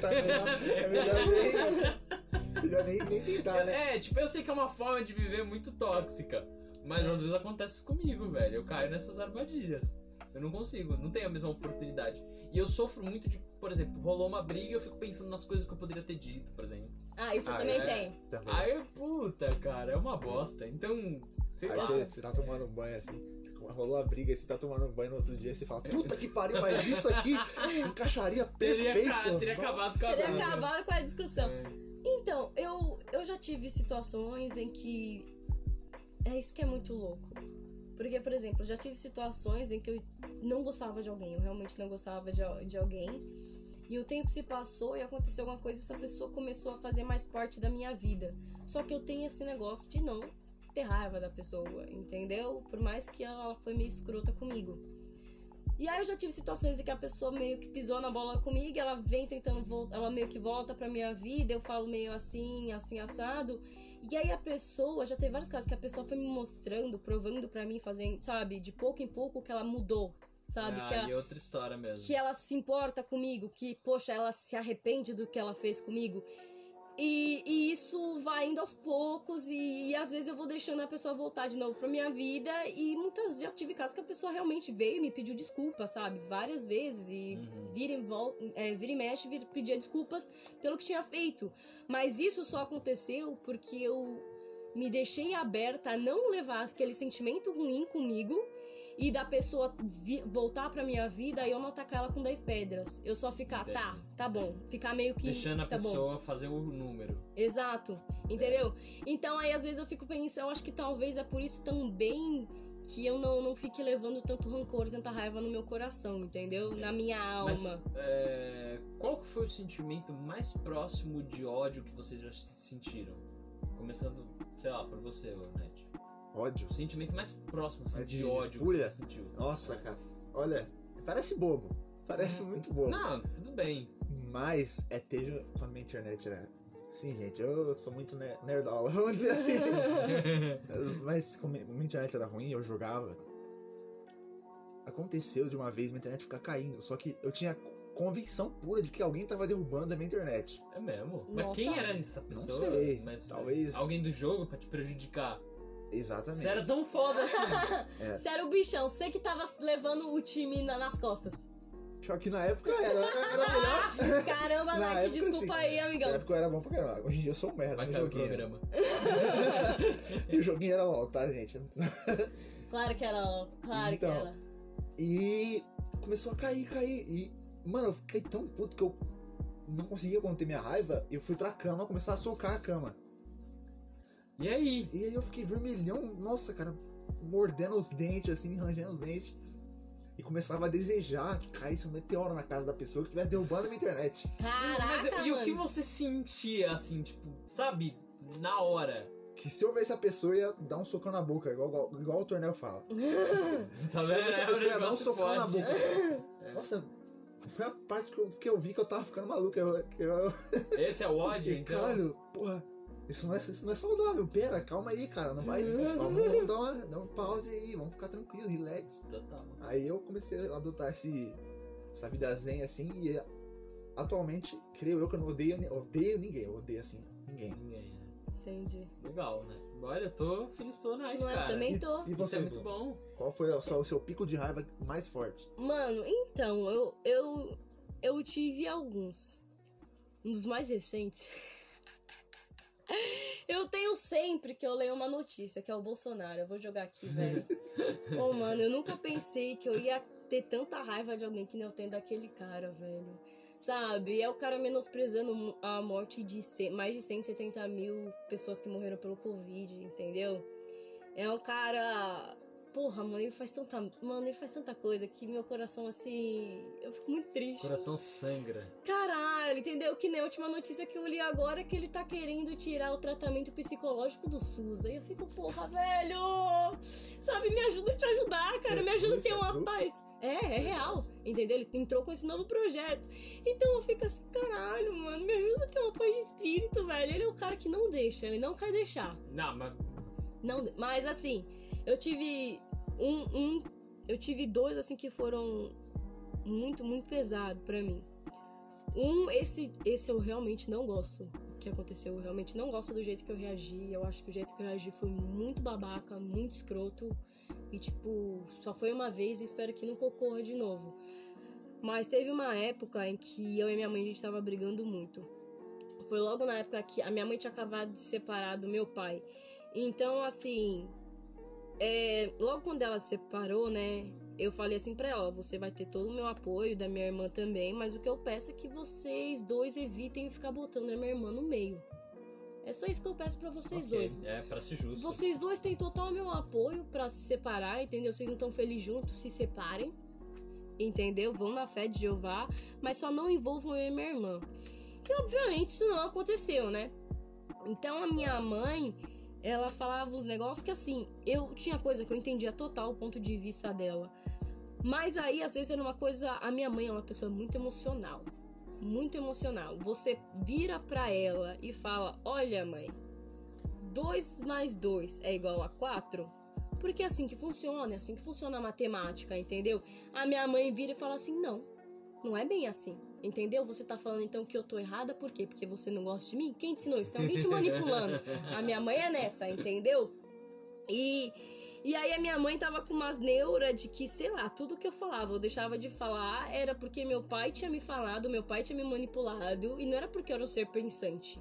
Tá melhor, é melhor nem, <laughs> melhor nem, nem tentar, né? É, tipo, eu sei que é uma forma de viver muito tóxica. Mas às vezes acontece isso comigo, velho. Eu caio nessas armadilhas. Eu não consigo, não tenho a mesma oportunidade. E eu sofro muito de, por exemplo, rolou uma briga e eu fico pensando nas coisas que eu poderia ter dito, por exemplo. Ah, isso eu Ah, também é? tenho. Também. Aí, eu, puta, cara, é uma bosta. Então, sei Aí lá. você, você tá tomando um banho assim, rolou a briga, você tá tomando um banho no outro dia, você fala, puta que pariu, mas isso aqui <laughs> encaixaria perfeito. ca- teria acabado com a briga. acabado com a discussão. É. Então, eu, eu já tive situações em que. É isso que é muito louco. Porque, por exemplo, já tive situações em que eu não gostava de alguém, eu realmente não gostava de, de alguém. E o tempo se passou e aconteceu alguma coisa, essa pessoa começou a fazer mais parte da minha vida. Só que eu tenho esse negócio de não ter raiva da pessoa, entendeu? Por mais que ela foi meio escrota comigo. E aí eu já tive situações em que a pessoa meio que pisou na bola comigo, ela vem tentando voltar, ela meio que volta pra minha vida, eu falo meio assim, assim, assado. E aí a pessoa, já teve vários casos que a pessoa foi me mostrando, provando pra mim, fazendo, sabe, de pouco em pouco que ela mudou, sabe? Ah, que, ela, e outra história mesmo. que ela se importa comigo, que, poxa, ela se arrepende do que ela fez comigo. E, e isso vai indo aos poucos e, e às vezes eu vou deixando a pessoa voltar de novo pra minha vida e muitas já tive casos que a pessoa realmente veio e me pediu desculpa, sabe? Várias vezes e Uhum. vira e, vol- é, vira e mexe, vira, pedia desculpas pelo que tinha feito. Mas isso só aconteceu porque eu me deixei aberta a não levar aquele sentimento ruim comigo e da pessoa vi- voltar pra minha vida e eu não atacar ela com 10 pedras. Eu só ficar, tá, tá bom. Ficar meio que. Deixando a tá bom. pessoa fazer o número. Exato, entendeu? Então aí às vezes eu fico pensando, eu acho que talvez é por isso também que eu não, não fique levando tanto rancor, tanta raiva no meu coração, entendeu? Na minha Mas alma. é, qual foi o sentimento mais próximo de ódio que vocês já se sentiram? Começando, sei lá, por você, ô, Ned. Ódio. O sentimento mais próximo assim, Mas de, de ódio fúria? que você já sentiu. Nossa, cara. Olha, parece bobo. Parece muito bobo. Não, tudo bem. Mas é ter quando minha internet era. Sim, gente, eu sou muito ne- nerdola, <laughs> vamos dizer assim. <laughs> Mas como minha internet era ruim, eu jogava. Aconteceu de uma vez minha internet ficar caindo. Só que eu tinha convicção pura de que alguém tava derrubando a minha internet. É mesmo? Mas Nossa. quem era essa pessoa? sei, Mas talvez- alguém do jogo pra te prejudicar. Exatamente. Você era tão foda assim. <laughs> É. Sério, bichão, você que tava levando o time na- nas costas. Só que na época era, era <laughs> melhor. Caramba, <laughs> Na Nath, época, desculpa sim. aí, Na amigão. época eu era bom pra caramba. Hoje em dia eu sou um merda Vai no o joguinho. programa. e o joguinho era LOL, tá, gente? Claro que era, ó, claro Então. que era. E começou a cair, cair. E, mano, eu fiquei tão puto que eu não conseguia conter minha raiva. Eu fui pra cama começar a socar a cama. E aí? E aí eu fiquei vermelhão, nossa, cara, mordendo os dentes, assim, rangendo os dentes. E começava a desejar que caísse um meteoro na casa da pessoa que estivesse derrubando a minha internet. Caraca, Mas, e o que você sentia, assim, tipo, sabe? Na hora. Que se eu visse a pessoa, ia dar um socão na boca, igual, igual, igual o torneio fala. <laughs> Tá se eu vendo? visse a É, pessoa, ia dar um socão na forte. boca. É. Nossa, foi a parte que eu, que eu vi que eu tava ficando maluco. Eu, eu, Esse é o ódio, fiquei, então? Caralho, porra, isso não, é, isso não é saudável. Pera, calma aí, cara. Não vai. <laughs> Vamos, vamos dar, uma, dar um pause aí, vamos ficar tranquilo, relax. Total. Aí eu comecei a adotar esse, essa vida zen assim e atualmente, creio eu que eu não odeio, odeio ninguém. Eu odeio assim, ninguém. Ninguém, né? Entendi. Legal, né? Olha, eu tô feliz pelo Night, Não, eu cara. também E, tô. e Isso você, é muito bom. Qual foi o seu, o seu pico de raiva mais forte? Mano, então, eu, eu, eu tive alguns. Um dos mais recentes. <laughs> <laughs> Eu tenho sempre que eu leio uma notícia, que é o Bolsonaro. Eu vou jogar aqui, velho. <laughs> Pô, mano, eu nunca pensei que eu ia ter tanta raiva de alguém que nem eu tenho daquele cara, velho. Sabe? É o cara menosprezando a morte de mais de 170 mil pessoas que morreram pelo Covid, entendeu? É um cara. Porra, mano, ele faz tanta. Mano, ele faz tanta coisa que meu coração, assim. Eu fico muito triste. Coração sangra. Caralho, entendeu? Que nem a última notícia que eu li agora é que ele tá querendo tirar o tratamento psicológico do SUS. Aí eu fico, porra, velho! Sabe, me ajuda a te ajudar, cara. Me ajuda a ter uma paz. É, é real. Entendeu? Ele entrou com esse novo projeto. Então eu fico assim, caralho, mano, me ajuda a ter uma paz de espírito, velho. Ele é o cara que não deixa, ele não quer deixar. Não, mas Não, mas assim, eu tive Um, um, eu tive dois assim que foram muito, muito pesado pra mim. Um, esse, esse eu realmente não gosto que aconteceu. Eu realmente não gosto do jeito que eu reagi. Eu acho que o jeito que eu reagi foi muito babaca, muito escroto. E, tipo, só foi uma vez e espero que nunca ocorra de novo. Mas teve uma época em que eu e minha mãe a gente tava brigando muito. Foi logo na época que a minha mãe tinha acabado de se separar do meu pai. Então, assim, é, logo quando ela se separou, né? Eu falei assim pra ela: você vai ter todo o meu apoio, da minha irmã também, mas o que eu peço é que vocês dois evitem ficar botando a minha irmã no meio. É só isso que eu peço pra vocês Ok, dois. É, pra ser justo. Vocês dois têm total meu apoio pra se separar, entendeu? Vocês não estão felizes juntos, se separem. Entendeu? Vão na fé de Jeová, mas só não envolvam eu e minha irmã. E obviamente isso não aconteceu, né? Então a minha mãe, ela falava uns negócios que assim, eu tinha coisa que eu entendia total o ponto de vista dela. Mas aí, às vezes, era uma coisa. A minha mãe é uma pessoa muito emocional. Muito emocional. Você vira pra ela e fala: Olha, mãe, 2 mais 2 é igual a 4? Porque é assim que funciona, é assim que funciona a matemática, entendeu? A minha mãe vira e fala assim: Não, não é bem assim. Entendeu? Você tá falando então que eu tô errada, por quê? Porque você não gosta de mim? Quem te ensinou isso? Tem alguém te manipulando. A minha mãe é nessa, entendeu? E, e aí a minha mãe tava com umas neuras de que, sei lá, tudo que eu falava, eu deixava de falar, era porque meu pai tinha me falado, meu pai tinha me manipulado, e não era porque eu era um ser pensante.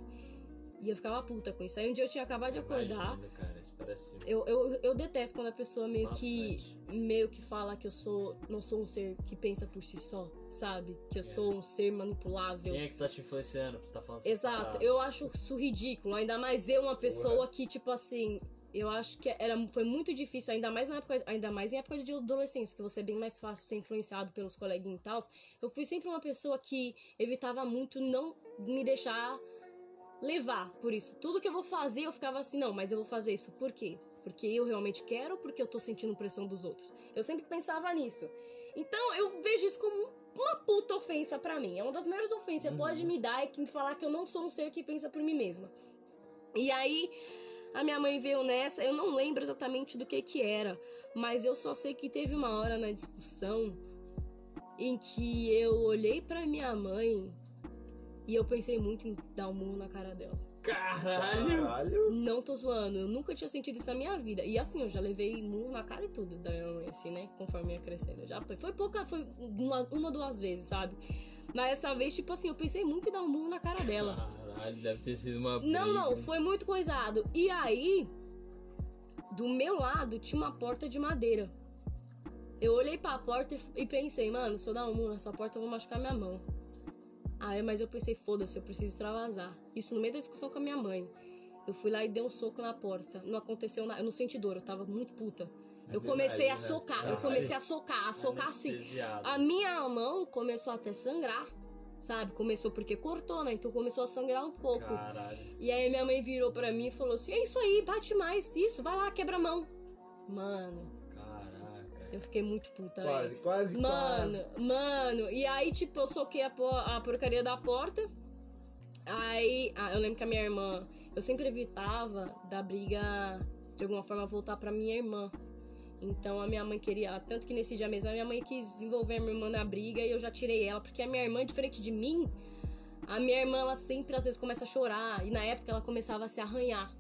E eu ficava puta com isso. Aí um dia eu tinha acabado de acordar. Imagina, cara, isso parece Eu, eu, eu detesto quando a pessoa meio que bastante. meio que fala que eu sou não sou um ser que pensa por si só, sabe? Que eu sou um ser manipulável. Quem é que tá te influenciando pra você tá falando Exato, eu acho isso ridículo, ainda mais eu, uma pessoa que, tipo assim, eu acho que era, foi muito difícil, ainda mais na época, ainda mais em época de adolescência, que você é bem mais fácil ser influenciado pelos coleguinhas e tal. Eu fui sempre uma pessoa que evitava muito não me deixar levar por isso. Tudo que eu vou fazer, eu ficava assim, não, mas eu vou fazer isso. Por quê? Porque eu realmente quero ou porque eu tô sentindo pressão dos outros? Eu sempre pensava nisso. Então, eu vejo isso como um uma puta ofensa pra mim. É uma das maiores ofensas que Uhum. pode me dar é que me falar que eu não sou um ser que pensa por mim mesma. E aí a minha mãe veio nessa, eu não lembro exatamente do que que era, mas eu só sei que teve uma hora na discussão em que eu olhei pra minha mãe e eu pensei muito em dar um murro na cara dela. Caralho! Caralho. Não tô zoando, eu nunca tinha sentido isso na minha vida. E assim, eu já levei murro na cara e tudo da minha mãe, assim, né? Conforme ia crescendo. Já foi, foi pouca, foi uma, uma, duas vezes, sabe? Mas essa vez, tipo assim, eu pensei muito em dar um murro na cara dela. Caralho, deve ter sido uma Não, briga. não, foi muito coisado. E aí, do meu lado, tinha uma porta de madeira. Eu olhei pra porta e- e pensei, mano, se eu dar um murro nessa porta, eu vou machucar minha mão. Aí, mas eu pensei, foda-se, eu preciso extravasar. Isso no meio da discussão com a minha mãe. Eu fui lá e dei um soco na porta. Não aconteceu nada, eu não senti dor, eu tava muito puta. Eu comecei a socar, eu comecei a socar, a socar assim. A minha mão começou até sangrar, sabe? Começou porque cortou, né? Então começou a sangrar um pouco. Caralho. E aí minha mãe virou pra mim e falou assim: É isso aí, bate mais, isso, vai lá, quebra a mão. Mano. Eu fiquei muito puta, Quase, velho. quase, Mano, mano. E aí, tipo, eu soquei a, po- a porcaria da porta. Aí, ah, eu lembro que a minha irmã, eu sempre evitava da briga de alguma forma voltar pra minha irmã. Então a minha mãe queria, tanto que nesse dia mesmo a minha mãe quis envolver a minha irmã na briga e eu já tirei ela, porque a minha irmã, diferente de mim, a minha irmã ela sempre às vezes começa a chorar e na época ela começava a se arranhar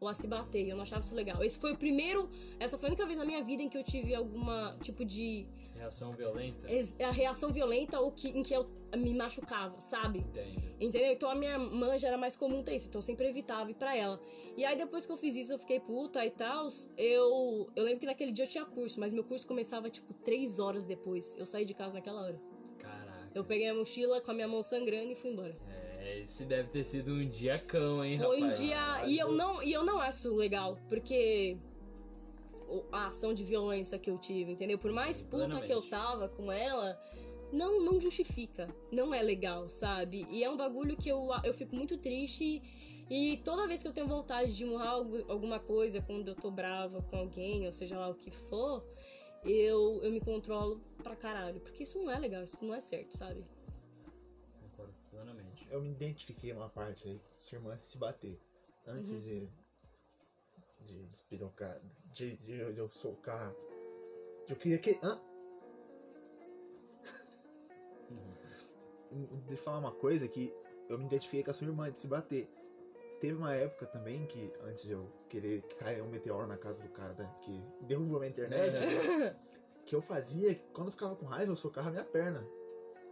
ou a se bater. Eu não achava isso legal. Esse foi o primeiro, essa foi a única vez na minha vida em que eu tive alguma tipo de Reação violenta? a reação violenta ou que, em que eu me machucava, sabe? Entendo. Entendeu? Então a minha irmã já era mais comum ter isso, então eu sempre evitava ir pra ela. E aí depois que eu fiz isso, eu fiquei puta e tal. Eu, eu lembro que naquele dia eu tinha curso, mas meu curso começava tipo três horas depois. Eu saí de casa naquela hora. Caraca. Eu peguei a mochila com a minha mão sangrando e fui embora. É, esse deve ter sido um dia cão, hein, Foi um rapaz? dia. E eu não, e eu não acho legal, porque a ação de violência que eu tive, entendeu? Por mais puta que eu tava com ela, não, não justifica. Não é legal, sabe? E é um bagulho que eu, eu fico muito triste. E toda vez que eu tenho vontade de murrar algu- alguma coisa, quando eu tô brava com alguém, ou seja lá o que for, eu, eu me controlo pra caralho. Porque isso não é legal, isso não é certo, sabe? Eu me identifiquei uma parte aí sua irmã se bater. Antes Uhum. de. de despirocar. De, de eu socar Eu queria que. Hã? Uhum. <laughs> Eu falar uma coisa que eu me identifiquei com a sua irmã de se bater. Teve uma época também que, antes de eu querer cair um meteoro na casa do cara né, que derrubou a internet, É. <laughs> que eu fazia, quando eu ficava com raiva, eu socava minha perna.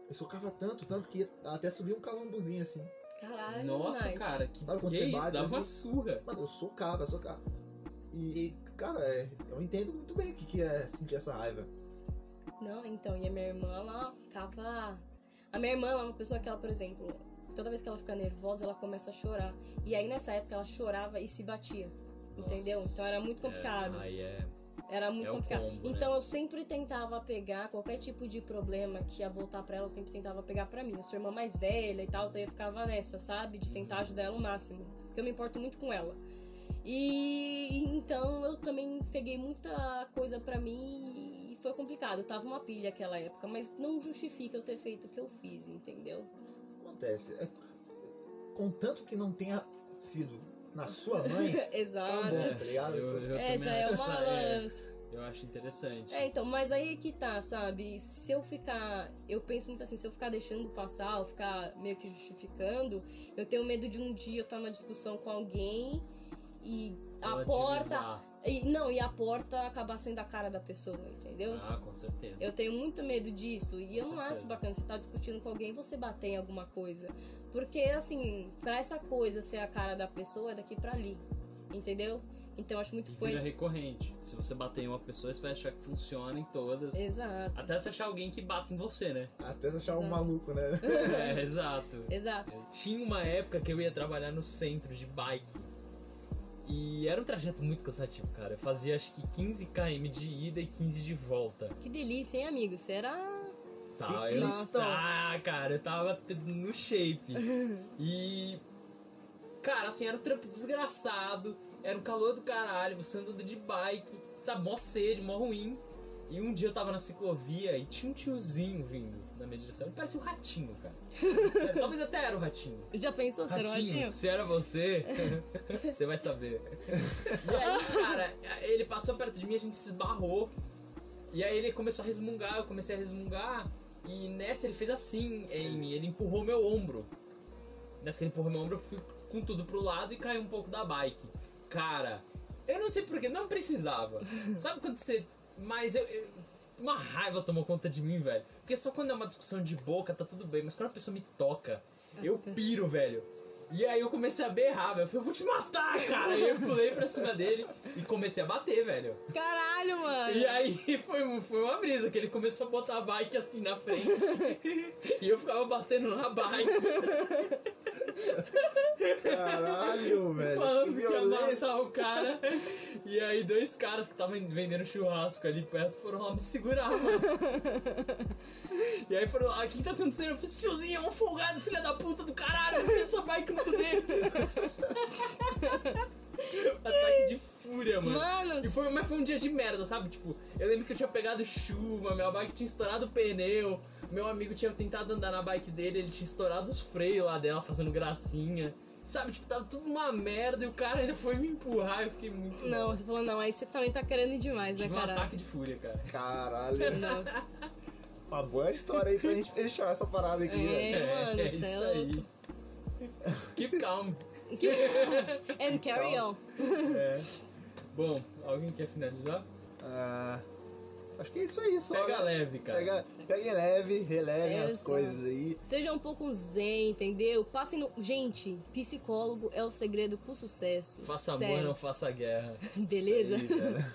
Eu socava tanto, tanto que até subia um calambuzinho assim. Caralho, Nossa, Night. cara, que, Sabe quando que você isso? bate, Dava uma assim? surra. Mano, eu socava, socava. E, cara, é, eu entendo muito bem o que, que é sentir essa raiva. Não, então, e a minha irmã, ela ficava. A minha irmã, ela é uma pessoa que ela, por exemplo, toda vez que ela fica nervosa, ela começa a chorar. E aí nessa época ela chorava e se batia. Entendeu? Nossa. Então era muito complicado. É, aí é. Era muito É complicado. combo, né? então eu sempre tentava pegar qualquer tipo de problema que ia voltar pra ela, eu sempre tentava pegar pra mim. Eu sou irmã mais velha e tal, daí eu ficava nessa, sabe? De tentar Uhum. ajudar ela o máximo. Porque eu me importo muito com ela. E então eu também peguei muita coisa pra mim e foi complicado. Eu tava uma pilha aquela época, mas não justifica eu ter feito o que eu fiz, entendeu? Acontece. É, contanto que não tenha sido na sua mãe, <laughs> tá Exato. bom, tá ligado? Eu, eu É, já é acho uma essa- é, lance. Eu acho interessante. É, então, mas aí que tá, sabe? Se eu ficar. Eu penso muito assim, se eu ficar deixando passar, ou ficar meio que justificando, eu tenho medo de um dia eu estar numa discussão com alguém e a porta. E, não, e a porta acabar sendo a cara da pessoa, entendeu? Ah, com certeza. Eu tenho muito medo disso e eu Com não acho certeza. bacana você estar discutindo com alguém e você bater em alguma coisa. Porque, assim, pra essa coisa ser a cara da pessoa é daqui pra ali, entendeu? Então eu acho muito vira recorrente. Se você bater em uma pessoa, você vai achar que funciona em todas. Exato, Até você achar alguém que bate em você, né? Até você achar um Exato. maluco, né? <laughs> <laughs> É, exato. exato. Tinha uma época que eu ia trabalhar no centro de bike. E era um trajeto muito cansativo, cara. Eu fazia acho que 15 km de ida e 15 de volta. Que delícia, hein, amigo? Será? Tá, eu, ah, cara, eu tava no shape. <laughs> E. Cara, assim, era um trampo desgraçado. Era um calor do caralho, você andando de bike, sabe, mó sede, mó ruim. E um dia eu tava na ciclovia e tinha um tiozinho vindo na minha direção. Ele parecia um ratinho, cara. <laughs> É, Talvez até era um ratinho. Já pensou ser um ratinho? se era você, <laughs> você vai saber. E aí, cara, ele passou perto de mim, a gente se esbarrou. E aí ele começou a resmungar, eu comecei a resmungar. E nessa ele fez assim em mim, ele empurrou meu ombro. Nessa que ele empurrou meu ombro, eu fui com tudo pro lado e caí um pouco da bike. Cara, eu não sei porquê, não precisava. <laughs> Sabe quando você. Mas eu. eu- uma raiva tomou conta de mim, velho. Porque só quando é uma discussão de boca tá tudo bem, mas quando a pessoa me toca, eu piro, velho. E aí eu comecei a berrar, velho. Eu falei, eu vou te matar, cara. E eu pulei pra cima dele e comecei a bater, velho. Caralho, mano! E aí foi, foi uma brisa, que ele começou a botar a bike assim na frente. <laughs> e eu ficava batendo na bike, <laughs> Caralho, <laughs> velho. falando que que ia matar o cara. E aí dois caras que estavam vendendo churrasco ali perto foram lá me segurar, mano. E aí foram lá, o que, que tá acontecendo? Eu falei, tiozinho, é um folgado, filha da puta do caralho, eu essa bike no cu dele. <laughs> Ataque de fúria, mano. Mano, E foi, mas foi um dia de merda, sabe? Tipo, eu lembro que eu tinha pegado chuva, minha bike tinha estourado o pneu, meu amigo tinha tentado andar na bike dele, ele tinha estourado os freios lá dela fazendo gracinha. Sabe, tipo, tava tudo uma merda e o cara ainda foi me empurrar, eu fiquei muito. não, mal. você falou, não, aí você também tá querendo ir demais, né, Tive um cara? ataque de fúria, cara. Caralho. Não. <laughs> Uma boa história aí pra gente fechar essa parada aqui, É. velho. mano, é isso é aí. Keep calm. <laughs> And carry on. É. <laughs> Bom, alguém quer finalizar? Ah, acho que é isso aí, só. Pega né? leve, cara. Pega, leve, relevem as Exato. coisas aí. Seja um pouco zen, entendeu? Passem no. Gente, psicólogo é o segredo pro sucesso. Faça amor, não faça guerra. <laughs> Beleza? Aí, cara.